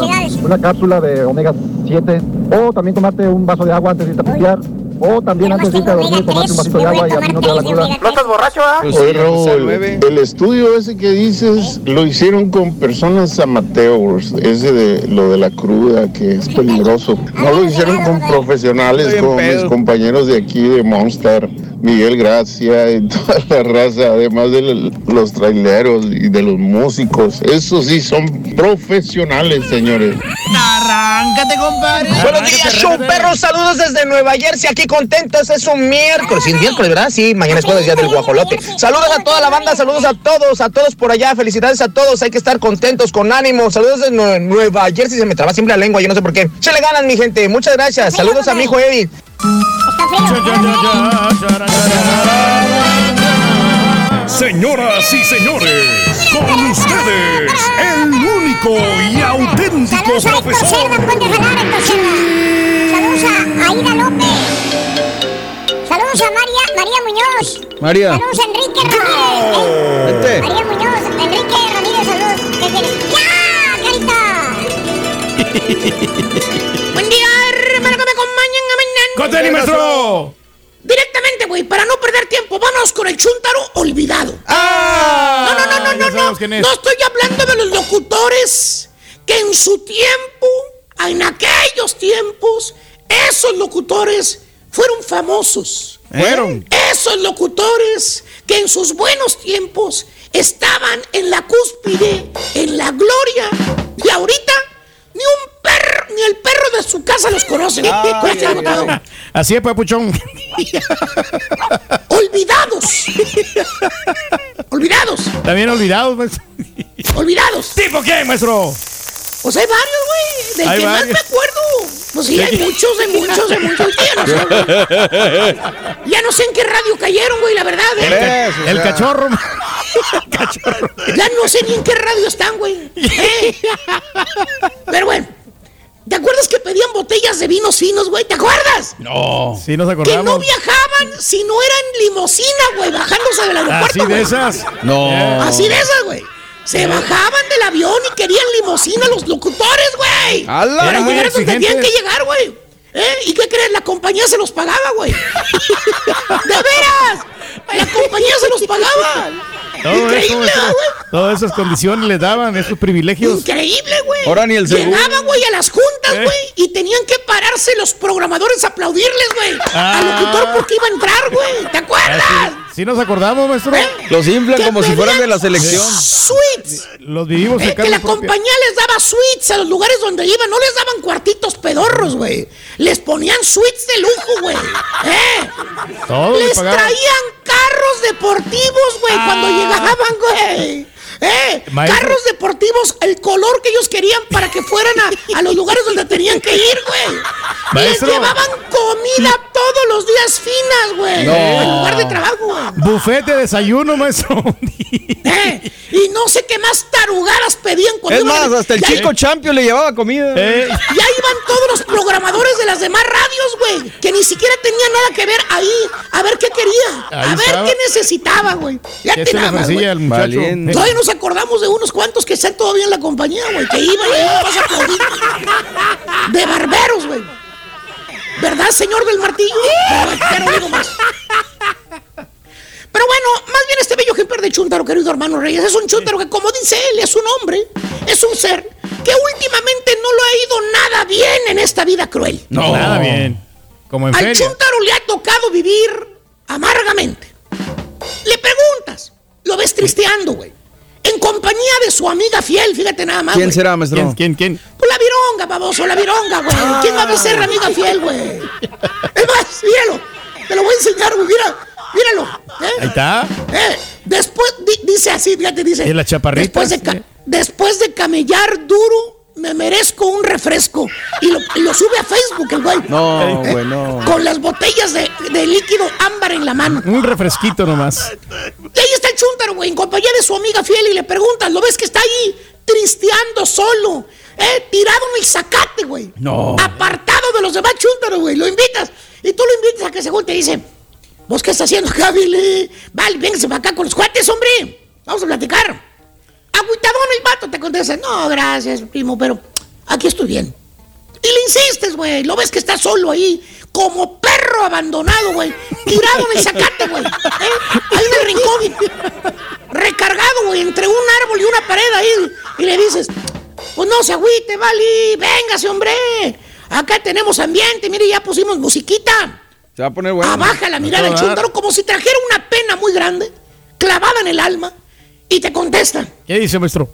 una cápsula de omega 7 o también tomarte un vaso de agua antes de irte a pistear. O también antes de irte a dormir, tomarte un vasito de agua y así no te da la cruda. ¿No estás borracho, ah? Oye, Raúl, el estudio ese que dices lo hicieron con personas amateurs, ese de lo de la cruda que es peligroso. No lo hicieron con profesionales como mis compañeros de aquí de Monster, Miguel Gracia y toda la raza, además de los traileros y de los músicos. Esos sí son profesionales, señores. Arráncate, compadre. Buenos días, show perros. Saludos desde Nueva Jersey. Aquí contentos. Es un miércoles. Sí, miércoles, ¿verdad? Sí, mañana es jueves, día del guajolote. Saludos a toda la banda. Saludos a todos, a todos por allá. Felicidades a todos. Hay que estar contentos, con ánimo. Saludos desde Nue- Nueva Jersey. Se me traba siempre la lengua. Yo no sé por qué. Se le ganan, mi gente. Muchas gracias. Saludos a mi hijo Eddie. Señoras y señores, con ustedes, el único y auténtico Saludos a Héctor profesor. Saludos a Aida López. Saludos a María, María Muñoz. María. Saludos a Enrique Ramírez. Eh. María Muñoz, Enrique Ramírez, saludos. ¡Ya, carita! Buen día, hermano, que me a mañana. ¡Con tenis, maestro! Directamente, güey, para no perder tiempo, vámonos con el chuntaro olvidado. ¡Ah! No, no, no, no, no, no. es. No estoy hablando de los locutores que en su tiempo, en aquellos tiempos, esos locutores fueron famosos. Fueron. Esos locutores que en sus buenos tiempos estaban en la cúspide, en la gloria, y ahorita ni un perro, ni el perro de su casa los conoce. Así es, papuchón. Olvidados. Olvidados. También olvidados, maestro. Olvidados. ¿Tipo qué, maestro? Pues hay varios, güey. Del Hay que más me acuerdo. Pues sí, hay muchos, de muchos, de muchos. Ya no sé, ya no sé en qué radio cayeron, güey, la verdad. El, ¿eh? el cachorro. Ya no sé ni en qué radio están, güey. Eh. Pero bueno, ¿te acuerdas que pedían botellas de vinos finos, güey? ¿Te acuerdas? No. Sí, nos Que no acordamos. viajaban si no eran limosina, güey, bajándose del aeropuerto. Así de güey. esas. No. Así de esas, güey. Se bajaban del avión y querían limosina los locutores, güey. ¡Hala! Para llegar a donde tenían que llegar, güey. ¿Eh? ¿Y qué crees? La compañía se los pagaba, güey. ¡De veras! La compañía se los pagaba. Todo eso, Increíble, maestro. güey. Todas esas condiciones les daban, esos privilegios. Increíble, güey. Ahora ni el seguro. Llegaban, güey, a las juntas, ¿Eh? güey, y tenían que pararse los programadores a aplaudirles, güey. Ah. Al locutor porque iba a entrar, güey. ¿Te acuerdas? Sí nos acordamos, maestro. Los inflan como si fueran de la selección. Suites. Los vivimos Eh, en que la propia. compañía les daba suites a los lugares donde iban, no les daban cuartitos pedorros, güey. Les ponían suites de lujo, güey. ¿Eh? Les pagaban. traían carros deportivos, güey, cuando llegaban, güey. ¿Eh? Maestro. Carros deportivos, el color que ellos querían para que fueran a, a los lugares donde tenían que ir, güey. Les llevaban comida todos los días finas, güey. No. En lugar de trabajo, güey. Buffet de desayuno, maestro. Eh, Y no sé qué más tarugadas pedían cuando Es iban a- más, hasta el Ya- chico champion le llevaba comida. Eh, Ya iban todos los programadores de las demás radios, güey, que ni siquiera tenían nada que ver ahí, a ver qué quería, Ahí a ver estaba. qué necesitaba, güey. Ya ¿Qué te se le nada. Todavía nos acordamos de unos cuantos que están todavía en la compañía, güey, que iban ahí nomás a aplaudir. De barberos, güey. ¿Verdad, señor del martillo? Pero digo más. Pero bueno, más bien este bello ejemplar de Chuntaro, querido hermano Reyes, es un Chuntaro que, como dice él, es un hombre, es un ser que últimamente no lo ha ido nada bien en esta vida cruel. No, nada bien. Como en Al feria. Chuntaro le ha tocado vivir amargamente. Le preguntas, lo ves tristeando, güey. En compañía de su amiga fiel, fíjate nada más. ¿Quién será, maestro? ¿Quién, quién, quién? Pues la vironga, baboso, la vironga, güey. ¿Quién va a ser la amiga fiel, güey? Es más, míralo. Te lo voy a enseñar, güey. Mira, míralo. ¿Eh? Ahí está. Eh, después, di- dice así, fíjate, dice. Es la chaparrita, Después de, ca- después de camellar duro, me merezco un refresco. Y lo, y lo sube a Facebook el güey. No, Eh, güey, no. Con las botellas de, de líquido ámbar en la mano. Un refresquito nomás. Y ahí está el chúntaro, güey, en compañía de su amiga fiel y le preguntas, ¿lo ves que está ahí tristeando solo? Eh, tirado en el zacate, güey. No. Apartado de los demás chúntaros, güey. Lo invitas. Y tú lo invitas a que se junte y dice, ¿vos qué estás haciendo acá, Billy? Vale, véngase para acá con los cuates, hombre. Vamos a platicar. Agüitadón el vato te contesta, no, gracias, primo, pero aquí estoy bien. Y le insistes, güey. Lo ves que está solo ahí, como perro abandonado, güey. Tirado en el zacate, güey. ¿eh? Ahí en el rincón. Recargado, güey, entre un árbol y una pared ahí. Y le dices, pues no se agüite, vale. Véngase, hombre. Acá tenemos ambiente. Mire, ya pusimos musiquita. Se va a poner bueno. Abaja la mirada del chúntaro como si trajera una pena muy grande, clavada en el alma. Y te contesta. ¿Qué dice, maestro?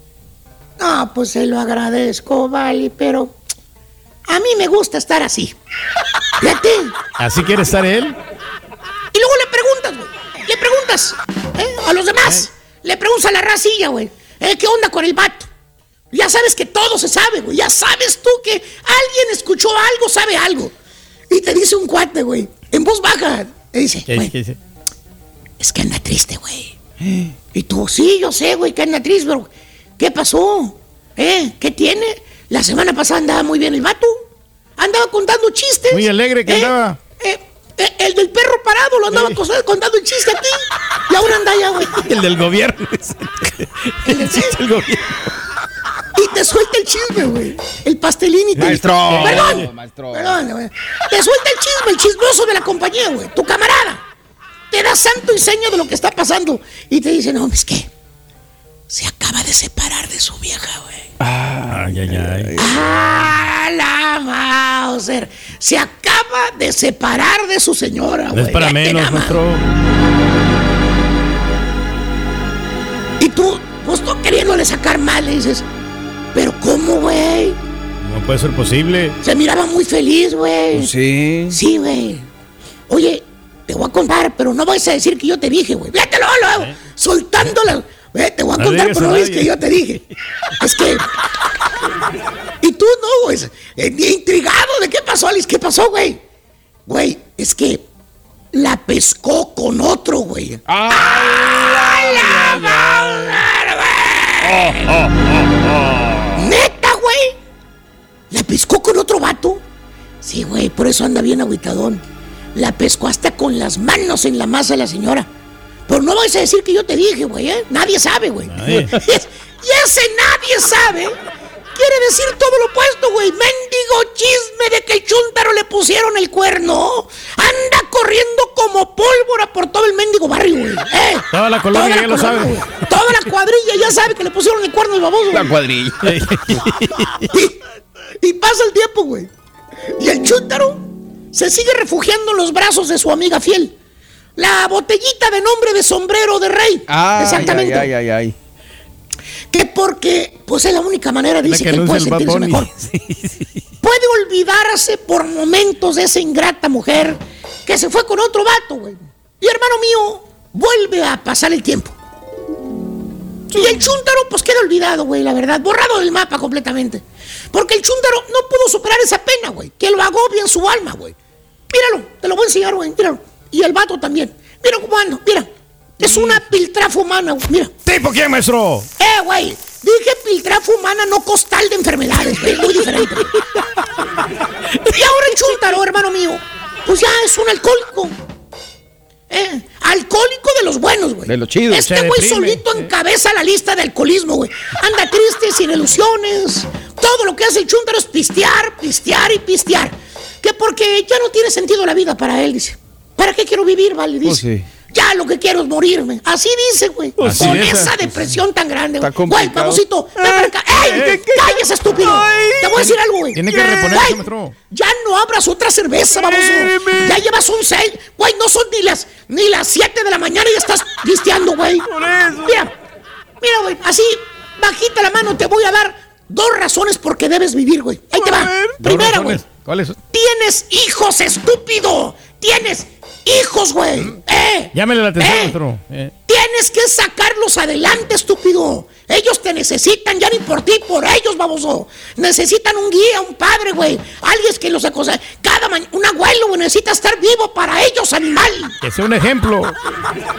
No, pues se lo agradezco, vale, pero a mí me gusta estar así. Fíjate. ¿Así quiere estar él? Y luego le preguntas, güey. Le preguntas ¿eh? a los demás. Le preguntas a la racilla, güey. ¿eh? ¿Qué onda con el vato? Ya sabes que todo se sabe, güey. Ya sabes tú que alguien escuchó algo, sabe algo. Y te dice un cuate, güey. En voz baja. Te dice, ¿Qué, güey, dice? es que anda triste, güey. Y tú, sí, yo sé, güey, que anda triste, pero ¿qué pasó? ¿Eh? ¿Qué tiene? La semana pasada andaba muy bien el vato. Andaba contando chistes. Muy alegre que ¿eh? andaba. Eh, eh, el del perro parado lo andaba contando el chiste aquí. Y ahora anda allá, güey. El del gobierno. El del chiste del gobierno. Te suelta el chisme, güey. El pastelín y te Maestro. Perdón. Maestro. Perdón, güey. Te suelta el chisme, el chismoso de la compañía, güey. Tu camarada. Te da santo y seña de lo que está pasando. Y te dice, no, es que se acaba de separar de su vieja, güey. Ay, ay, ay. ¡Ah, la Mauser! Se acaba de separar de su señora, No güey. es para Vete menos, maestro. Y tú, pues tú queriéndole sacar mal, le dices, ¿pero cómo, güey? No puede ser posible. Se miraba muy feliz, güey. Pues sí. Sí, güey. Oye, te voy a contar, pero no vas a decir que yo te dije, güey. Vételo, luego, soltándola. Eh, te voy a No contar, pero no es que yo te dije. Es que. Y tú no, güey. eh, Intrigado de qué pasó, Alice. ¿Qué pasó, güey? Güey, es que la pescó con otro, güey. ¡Ay, la madre, güey! ¿Neta, güey? ¿La pescó con otro vato? Sí, güey, por eso anda bien agüitadón. La pescó hasta con las manos en la masa la señora. Pero no vais a decir que yo te dije, güey, ¿eh? Nadie sabe, güey. Y ese nadie sabe quiere decir todo lo opuesto, güey. Mendigo chisme de que el chúntaro le pusieron el cuerno. Anda corriendo como pólvora por todo el mendigo barrio, güey. ¿eh? Toda la colonia ya lo sabe. güey. Toda la cuadrilla ya sabe que le pusieron el cuerno al baboso. La cuadrilla. Y, pasa el tiempo, güey. Y el chúntaro se sigue refugiando en los brazos de su amiga fiel. La botellita de nombre de sombrero de rey. Ay, Exactamente. Ay, ay, ay, ay. Que porque, pues es la única manera, La dice que puede sentirse Bunny. mejor. Puede olvidarse por momentos de esa ingrata mujer que se fue con otro vato, güey. Y hermano mío, vuelve a pasar el tiempo. Y el chúntaro, pues queda olvidado, güey, la verdad, borrado del mapa completamente. Porque el chúntaro no pudo superar esa pena, güey, que lo agobia en su alma, güey. Míralo, te lo voy a enseñar, güey, míralo. Y el vato también. Mira cómo anda, mira. Es una piltrafa humana, güey. Mira. ¿Tipo quién, maestro? Eh, güey. Dije piltrafa humana, no costal de enfermedades, güey. Muy diferente. y ahora el chúntaro, hermano mío. Pues ya es un alcohólico. Eh, alcohólico de los buenos, güey. De los chidos. Este güey solito encabeza la lista de alcoholismo, güey. Anda triste, sin ilusiones. Todo lo que hace el chúntaro es pistear, pistear y pistear. Que porque ya no tiene sentido la vida para él, dice. ¿Para qué quiero vivir, vale? Dice. Pues sí. Ya lo que quiero es morirme. Así dice, güey. Así Con es. esa depresión tan grande, güey. Güey, babosito, ven para acá. ¡Ey! ¡Cállese, estúpido! Te voy a decir algo, güey. Tiene que reponerse. Ya no abras otra cerveza, baboso. Ya llevas un 6. Güey, no son ni las ni las 7 de la mañana y ya estás pisteando, güey. Mira, mira, güey. Así, bajita la mano, te voy a dar dos razones por qué debes vivir, güey. Ahí te va. Primera, güey. ¿Cuáles? Tienes hijos, estúpido. Tienes hijos, güey. Eh. Llámele la atención, Eh. maestro. Eh. Tienes que sacarlos adelante, estúpido. Ellos te necesitan, ya ni por ti, por ellos, baboso. Necesitan un guía, un padre, güey. Alguien que los aconseje. Cada mañana, un abuelo, güey, necesita estar vivo para ellos, animal. Que sea un ejemplo.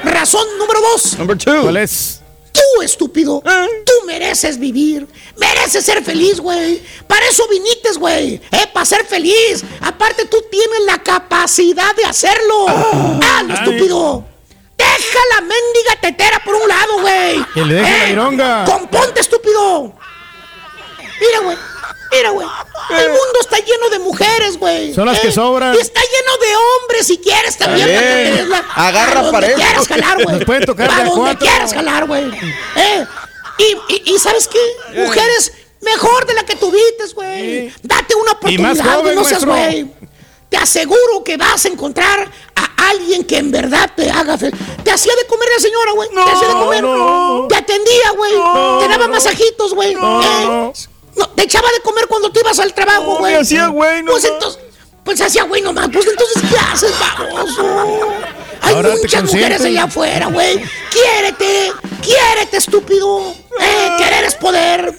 Razón número dos. Number two. ¿Cuál es? Tú, estúpido, tú mereces vivir, mereces ser feliz, güey. Para eso vinites, güey, eh, para ser feliz. Aparte, tú tienes la capacidad de hacerlo. Ah, lo estúpido. Deja la mendiga tetera por un lado, güey. Eh, Que le deje la vironga. Componte, estúpido. Mira, güey. Mira, güey. El mundo está lleno de mujeres, güey. Son las que sobran. Y está lleno de hombres, si quieres también. Para la- Agarra para eso. quieras jalar, güey. Pueden tocar a donde quieras jalar, güey. Eh, y, y, y ¿sabes qué? Mujeres mejor de la que tuviste, güey. Date una Y más oportunidad, güey. joven, No seas güey. Te aseguro que vas a encontrar a alguien que en verdad te haga feliz. Te hacía de comer la señora, güey. te hacía de comer. no. Te atendía, güey. te daba masajitos, güey. No. Eh, no, te echaba de comer cuando te ibas al trabajo, güey. me hacía güey Pues nomás. entonces, pues hacía güey nomás. Pues entonces, ¿qué haces, baboso? Hay Ahora muchas mujeres allá afuera, güey. Quiérete, quiérete, estúpido. Eh, querer es poder.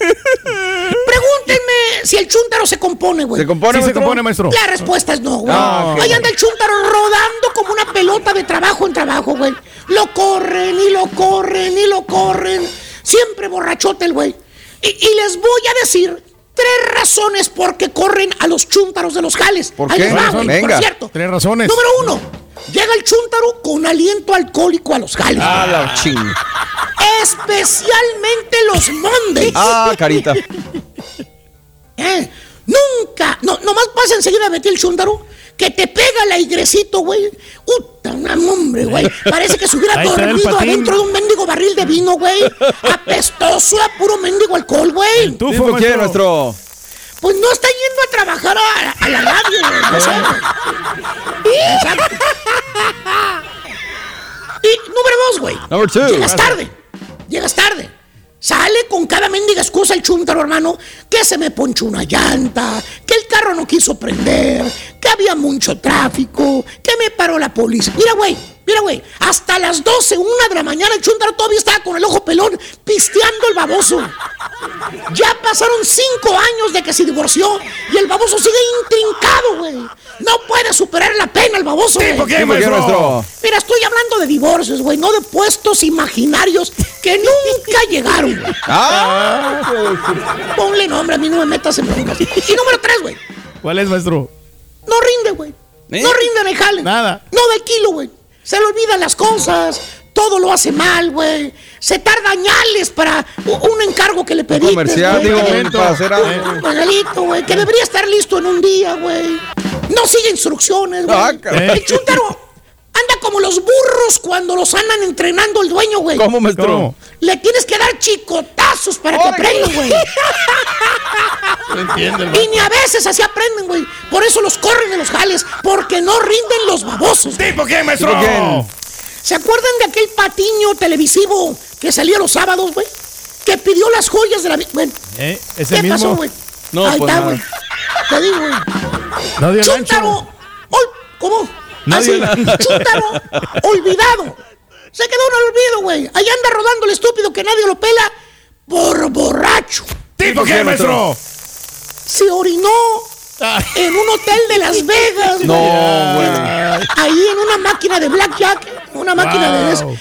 Pregúntenme si el chúntaro se compone, güey. ¿Se compone, Sí se compone, maestro. La respuesta es no, güey. Ah, ok. Ahí anda el chúntaro rodando como una pelota de trabajo en trabajo, güey. Lo corren y lo corren y lo corren. Siempre borrachote el güey. Y, y les voy a decir tres razones por qué corren a los chúntaros de los jales. ¿Por qué? va, ¿Cuáles güey, son? por Venga. cierto. Tres razones. Número uno. Llega el chúntaro con aliento alcohólico a los jales. Ah, la ching. Especialmente los Mondays. Ah, carita. Eh, Nunca, no, nomás pasa enseguida a meter el chúndaro que te pega el airecito, güey. Uta, un hombre, güey. Parece que se hubiera dormido adentro de un mendigo barril de vino, güey. Apestoso a puro mendigo alcohol, güey. ¿Tipo quién, maestro. maestro? Pues no está yendo a trabajar a, a la radio, güey. no sé. Exacto. Y número dos, güey. Number two. Llegas tarde. Llegas tarde. Sale con cada mendiga excusa el chúntaro, hermano. Que se me ponchó una llanta. Que el carro no quiso prender. Que había mucho tráfico. Que me paró la policía. Mira, güey. Mira, güey. Hasta las 12, una de la mañana, el chúntaro todavía estaba con el ojo pelón pisteando el baboso. Ya pasaron cinco años de que se divorció y el baboso sigue intrincado, güey. No puede superar la pena el baboso, güey. ¿Tipo quién, ¿Tipo quién, maestro? maestro? Mira, estoy hablando de divorcios, güey, no de puestos imaginarios que nunca llegaron. güey. Ah, Ponle nombre, a mí no me metas en broncas. Y número tres, güey. ¿Cuál es, maestro? No rinde, güey. ¿Eh? No rinde el jale. Nada. No da el kilo, güey. Se le olvidan las cosas. Todo lo hace mal, güey. Se tarda añales para un encargo que le pediste. comercial, digo, Momento. para hacer algo. Un güey, que debería estar listo en un día, güey. No sigue instrucciones, güey. Ah, el chúntaro anda como los burros cuando los andan entrenando el dueño, güey. ¿Cómo, maestro? ¿Cómo? Le tienes que dar chicotazos para que aprendan, güey. No entiendo, Y ni a veces así aprenden, güey. Por eso los corren de los jales, porque no rinden los babosos. ¿Tipo quién, maestro? ¿Tipo quién? ¿Se acuerdan de aquel patiño televisivo que salía los sábados, güey? Que pidió las joyas de la... Bueno, ¿Eh? ¿Ese ¿qué mismo? pasó, güey? No, Ahí pues está, nada. güey. Te digo, güey. No dio ol- ¿Cómo? No Así, dio olvidado. Se quedó en el olvido, güey. Ahí anda rodando el estúpido que nadie lo pela por borracho. ¿Tipo quién, maestro? Se orinó en un hotel de Las Vegas, No, güey. güey. Ahí en una máquina de blackjack, una máquina de eso.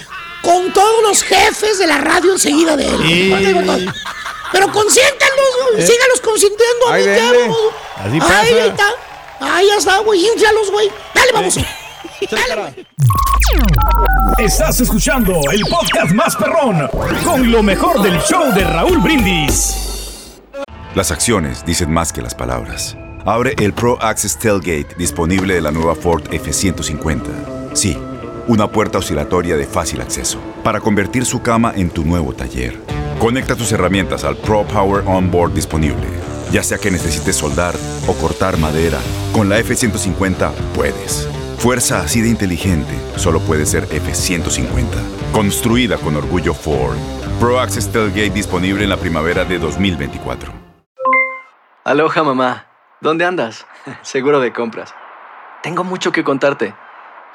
Con unos jefes de la radio enseguida de él. Sí. Pero consiéntanlos, güey. Eh. Sígalos consintiendo a Ay, pasa. ahí está. Ahí ya está, güey. Inflalos, güey. Dale, vamos. Dale, güey. Estás escuchando el podcast más perrón con lo mejor del show de Raúl Brindis. Las acciones dicen más que las palabras. Abre el Pro Access Tailgate disponible de la nueva Ford F-150. Sí, una puerta oscilatoria de fácil acceso para convertir su cama en tu nuevo taller. Conecta tus herramientas al Pro Power Onboard disponible. Ya sea que necesites soldar o cortar madera, con la F-150 puedes. Fuerza así de inteligente solo puede ser F-150. Construida con orgullo Ford. Pro Access Tailgate disponible en la primavera de 2024. Aloha mamá, ¿dónde andas? Seguro de compras. Tengo mucho que contarte.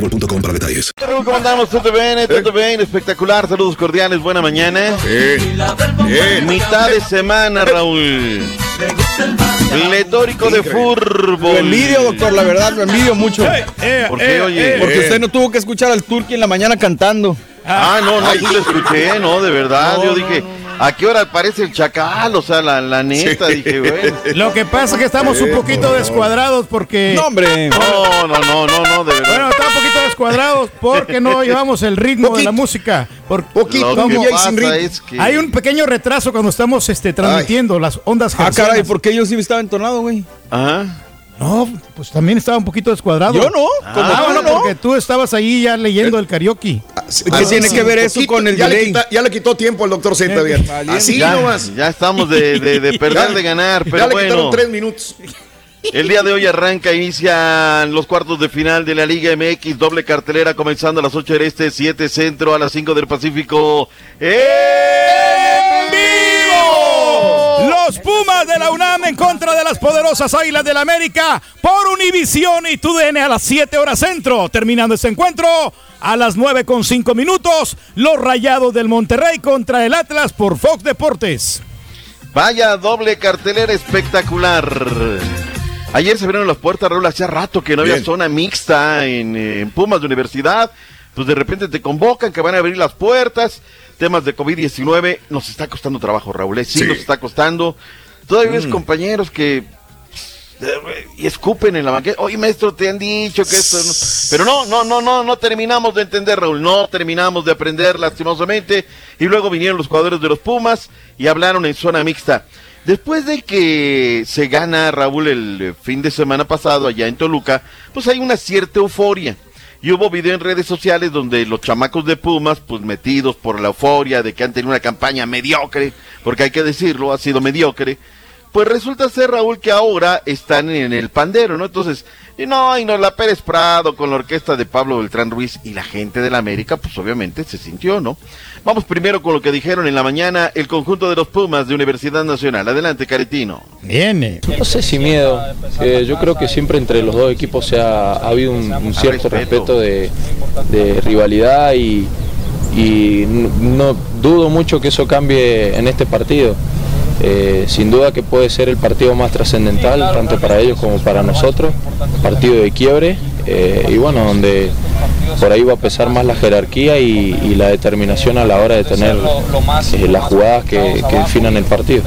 boostmobile.com para detalles. Raúl, ¿Cómo andamos? ¿Todo bien? ¿Todo bien? Espectacular. Saludos cordiales. Buena mañana. Mitad de semana, Raúl. Pletórico de fútbol. Lo envidio, doctor, la verdad, lo envidio mucho. ¿Por qué, oye? Porque usted no tuvo que escuchar al Turqui en la mañana cantando. Ah, no, no, sí lo escuché, no, de verdad. Yo dije, ¿a qué hora aparece el chacal? O sea, la, la neta, dije, güey. Lo que pasa es que estamos un poquito descuadrados porque. No, hombre. No, no, no, no, no, de verdad. Bueno, estamos un poquito descuadrados porque no llevamos el ritmo de la música. Por, Lo que como- pasa es que- Hay un pequeño retraso cuando estamos este, transmitiendo las ondas Ah, caray, hercianas. ¿por qué yo sí estaba entonado, güey? Ajá. No, pues también estaba un poquito descuadrado. Yo no, como Ah, tú bueno, no. porque tú estabas ahí ya leyendo el karaoke. ¿Qué tiene que ver eso con el ya le, quita- ya le quitó tiempo al doctor Z, bien. Así ya, nomás. ya estamos de, de- de perder, Ya- de ganar, pero ya le bueno. quitaron tres minutos. El día de hoy arranca, inician los cuartos de final de la Liga MX, doble cartelera comenzando a las 8 del Este, 7 Centro, a las 5 del Pacífico. ¡En vivo! Los Pumas de la UNAM en contra de las poderosas Águilas del América por Univisión y TUDN a las 7 horas centro. Terminando este encuentro a las 9 con 5 minutos, los Rayados del Monterrey contra el Atlas por Fox Deportes. Vaya doble cartelera espectacular. Ayer se abrieron las puertas, Raúl, hacía rato que no había zona mixta en, eh, en Pumas de Universidad. Pues de repente te convocan que van a abrir las puertas. Temas de COVID-19 nos está costando trabajo, Raúl. eh, Sí, Sí. nos está costando. Todavía ves Mm. compañeros que eh, y escupen en la banqueta. Oye, maestro, te han dicho que esto no. Pero no, no, no, no, no terminamos de entender, Raúl. No terminamos de aprender, lastimosamente. Y luego vinieron los jugadores de los Pumas y hablaron en zona mixta. Después de que se gana Raúl el eh, fin de semana pasado allá en Toluca, pues hay una cierta euforia. Y hubo video en redes sociales donde los chamacos de Pumas, pues metidos por la euforia de que han tenido una campaña mediocre, porque hay que decirlo, ha sido mediocre, pues resulta ser, Raúl, que ahora están en el pandero, ¿no? Entonces, y no, y no, la Pérez Prado con la orquesta de Pablo Beltrán Ruiz y la gente de la América, pues obviamente se sintió, ¿no? Vamos primero con lo que dijeron en la mañana el conjunto de los Pumas de Universidad Nacional. Adelante, Caretino. Viene. No sé si miedo. Eh, yo creo que siempre entre los dos equipos se ha, ha habido un, un cierto respeto, de, de rivalidad y, no dudo mucho que eso cambie en este partido. Eh, sin duda que puede ser el partido más trascendental, tanto para ellos como para nosotros, partido de quiebre eh, y bueno, donde por ahí va a pesar más la jerarquía y, la determinación a la hora de tener eh, las jugadas que, que definan el partido.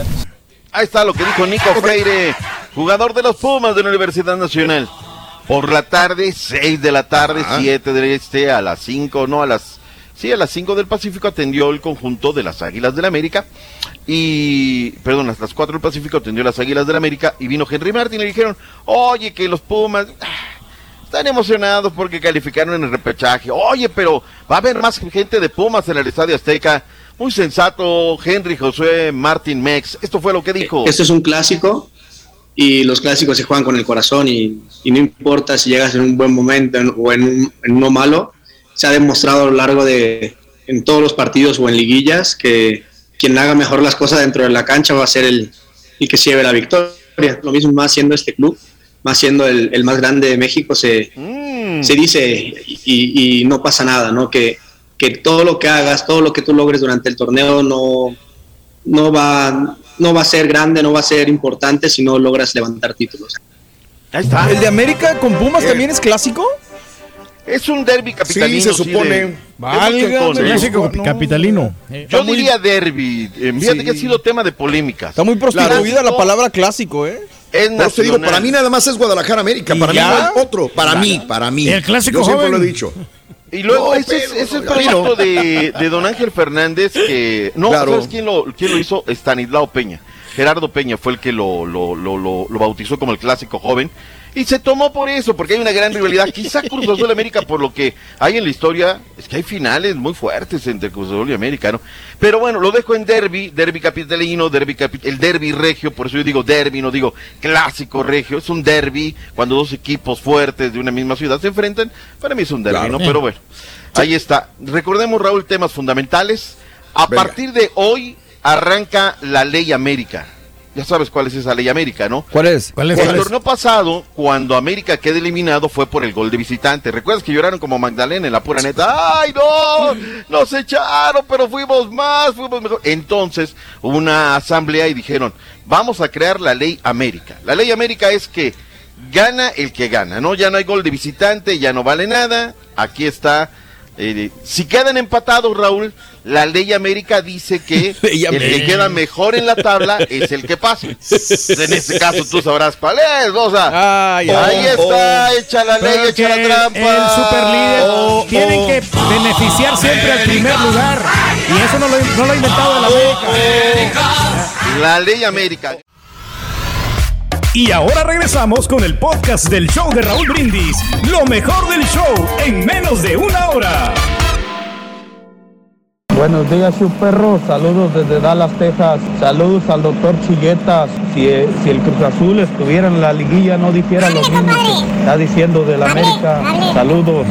Ahí está lo que dijo Nico Freire, jugador de los Pumas de la Universidad Nacional. Por la tarde, 6 de la tarde, 7 del este, a las 5, no, a las Sí, a las 5 del Pacífico atendió el conjunto de las Águilas del América y, perdón, a las 4 del Pacífico atendió las Águilas del América y vino Henry Martin y le dijeron, oye, que los Pumas ah, están emocionados porque calificaron en el repechaje. Oye, pero va a haber más gente de Pumas en el Estadio Azteca. Muy sensato, Henry Josué Martin Mex. Esto fue lo que dijo. Este es un clásico y los clásicos se juegan con el corazón y, no importa si llegas en un buen momento o en, un, en uno malo se ha demostrado a lo largo de en todos los partidos o en liguillas que quien haga mejor las cosas dentro de la cancha va a ser el, el que se lleve la victoria. Lo mismo más siendo este club, más siendo el, más grande de México, se, mm. se dice y, no pasa nada, ¿no? Que, que todo lo que hagas, todo lo que tú logres durante el torneo no, no, va, no va a ser grande, no va a ser importante si no logras levantar títulos. ¿El de América con Pumas también es clásico? Es un derby capitalino. Sí, se supone. Clásico capitalino. Yo diría derby. Eh, fíjate que ha sido tema de polémicas. Está muy prostituida la palabra clásico, ¿eh? Es te digo, para mí nada más es Guadalajara América. Para mí no hay otro. Para mí, para mí. El clásico Yo siempre joven. lo he dicho. Y luego ese, es, ese es proyecto de, de, don Ángel Fernández que... No, ¿sabes quién lo, quién lo hizo? Estanislao Peña. Gerardo Peña fue el que lo, lo, lo, lo, bautizó como el clásico joven. Y se tomó por eso, porque hay una gran rivalidad. Quizá Cruz Azul y América, por lo que hay en la historia, es que hay finales muy fuertes entre Cruz Azul y América, ¿no? Pero bueno, lo dejo en derby, derby capitalino, derby el derby regio, por eso yo digo derby, no digo clásico regio. Es un derby cuando dos equipos fuertes de una misma ciudad se enfrentan. Para mí es un derby, ¿no? Pero bueno, ahí está. Recordemos, Raúl, temas fundamentales. A partir de hoy arranca la ley América. Ya sabes cuál es esa ley América, ¿no? ¿Cuál es? ¿Cuál es? El torneo pasado, cuando América queda eliminado, fue por el gol de visitante. ¿Recuerdas que lloraron como Magdalena en la pura neta? ¡Ay, no! Nos echaron, pero fuimos más, fuimos mejor. Entonces, hubo una asamblea y dijeron, vamos a crear la ley América. La ley América es que gana el que gana, ¿no? Ya no hay gol de visitante, ya no vale nada. Aquí está eh, si quedan empatados, Raúl, la ley América dice que el que queda mejor en la tabla es el que pasa. en este caso tú sabrás cuál es, ahí está, echa la ley, echa la trampa. El superlíder oh, tiene que beneficiar siempre al primer lugar. Y eso no lo, no lo ha inventado la América. La ley América. Y ahora regresamos con el podcast del show de Raúl Brindis. Lo mejor del show en menos de una hora. Buenos días, su perro. Saludos desde Dallas, Texas. Saludos al doctor Chilletas. Si, si el Cruz Azul estuviera en la liguilla, no dijera lo mismo que está diciendo del América. Saludos.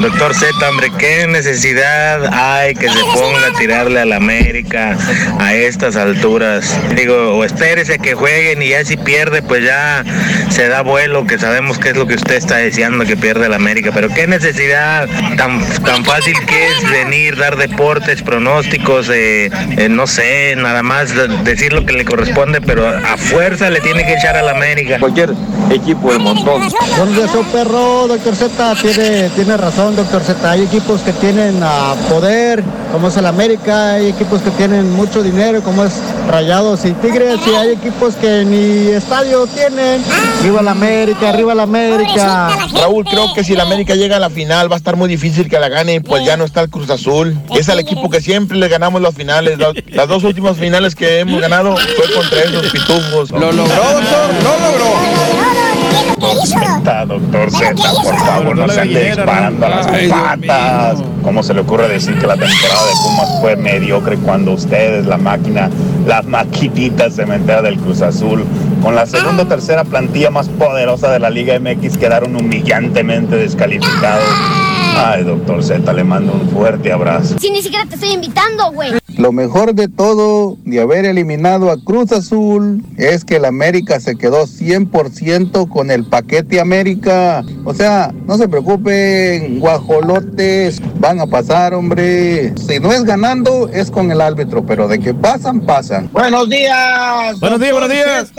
Doctor Z, hombre, ¿qué necesidad hay que se ponga a tirarle a la América a estas alturas? Digo, o espérese que jueguen y ya si pierde, pues ya se da vuelo, que sabemos qué es lo que usted está deseando que pierda la América. Pero qué necesidad tan, tan fácil que es venir, dar deportes, pronósticos, eh, eh, no sé, nada más decir lo que le corresponde, pero a fuerza le tiene que echar a la América. Cualquier equipo del montón. ¿Dónde perro, doctor Z? Tiene, tiene razón doctor Z. Hay equipos que tienen uh, poder, como es el América, hay equipos que tienen mucho dinero, como es Rayados y Tigres, y hay equipos que ni estadio tienen. Arriba la América, arriba la América. Raúl, creo que si la América llega a la final va a estar muy difícil que la gane, pues ya no está el Cruz Azul. Es el equipo que siempre le ganamos las finales. Las dos últimas finales que hemos ganado fue contra esos pitufos. ¿Lo logró, doctor? ¿Lo logró? Está, doctor Z, por favor, no se ande disparando a las patas. ¿Cómo se le ocurre decir que la temporada de Pumas fue mediocre cuando ustedes, la máquina, las maquinitas cementera del Cruz Azul, con la segunda o tercera plantilla más poderosa de la Liga MX, quedaron humillantemente descalificados? Ay, doctor Z, le mando un fuerte abrazo. Si ni siquiera te estoy invitando, güey. Lo mejor de todo de haber eliminado a Cruz Azul es que el América se quedó 100% con el paquete América. O sea, no se preocupen, guajolotes, van a pasar, hombre. Si no es ganando, es con el árbitro, pero de que pasan, pasan. Buenos días. Buenos días, buenos días.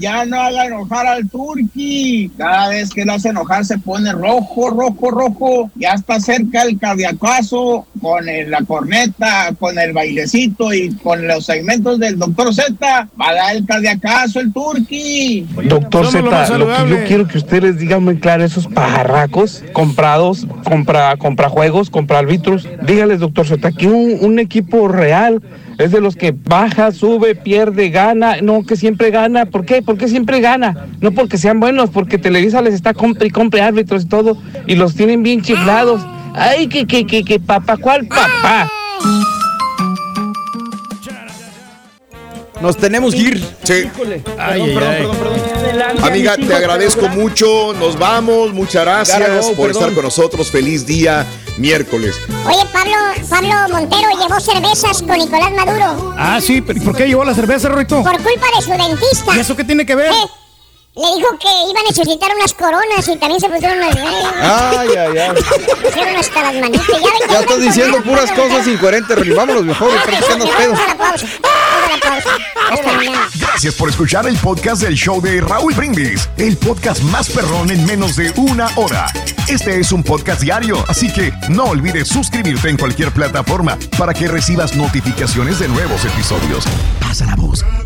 Ya no haga enojar al Turqui. Cada vez que lo hace enojar se pone rojo, rojo, rojo. Ya está cerca el cardiacazo con el- la corneta, con el bailecito y con los segmentos del doctor Z. Va a dar el cardiacazo el Turqui. Doctor lo Z, lo que yo quiero que ustedes digan muy claro, esos pajarracos comprados, compra, compra juegos, compra árbitros, dígales, doctor Z, que un, un equipo real es de los que baja, sube, pierde, gana, no, que siempre gana. ¿Por qué? ¿Por qué siempre gana? No porque sean buenos, porque Televisa les está compre y compre árbitros y todo, y los tienen bien chiflados. Ay, que, que, que, que, papá, ¿cuál papá? Nos tenemos que ir. Sí. Híjole. Ay, Perdón, ay, perdón, ay. perdón, perdón. Amiga, te agradezco mucho. Nos vamos. Muchas gracias por perdón. estar con nosotros. Feliz día miércoles. Oye, Pablo, Pablo Montero llevó cervezas con Nicolás Maduro Ah, sí, pero ¿y por qué llevó la cerveza, Rorito? por culpa de su dentista. ¿Y eso qué tiene que ver? Eh, le dijo que iba a necesitar unas coronas y también se pusieron unas... Ay, ay, ay. Pusieron hasta las manitas. Ya, Ya estás diciendo puras cosas incoherentes, Rolly. Vámonos mejor, estamos pedos. Vamos a la pausa. Vamos a la pausa. Hasta mañana. Gracias por escuchar el podcast del show de Raúl Brindis, el podcast más perrón en menos de una hora. Este es un podcast diario, así que no olvides suscribirte en cualquier plataforma para que recibas notificaciones de nuevos episodios. Pasa la voz,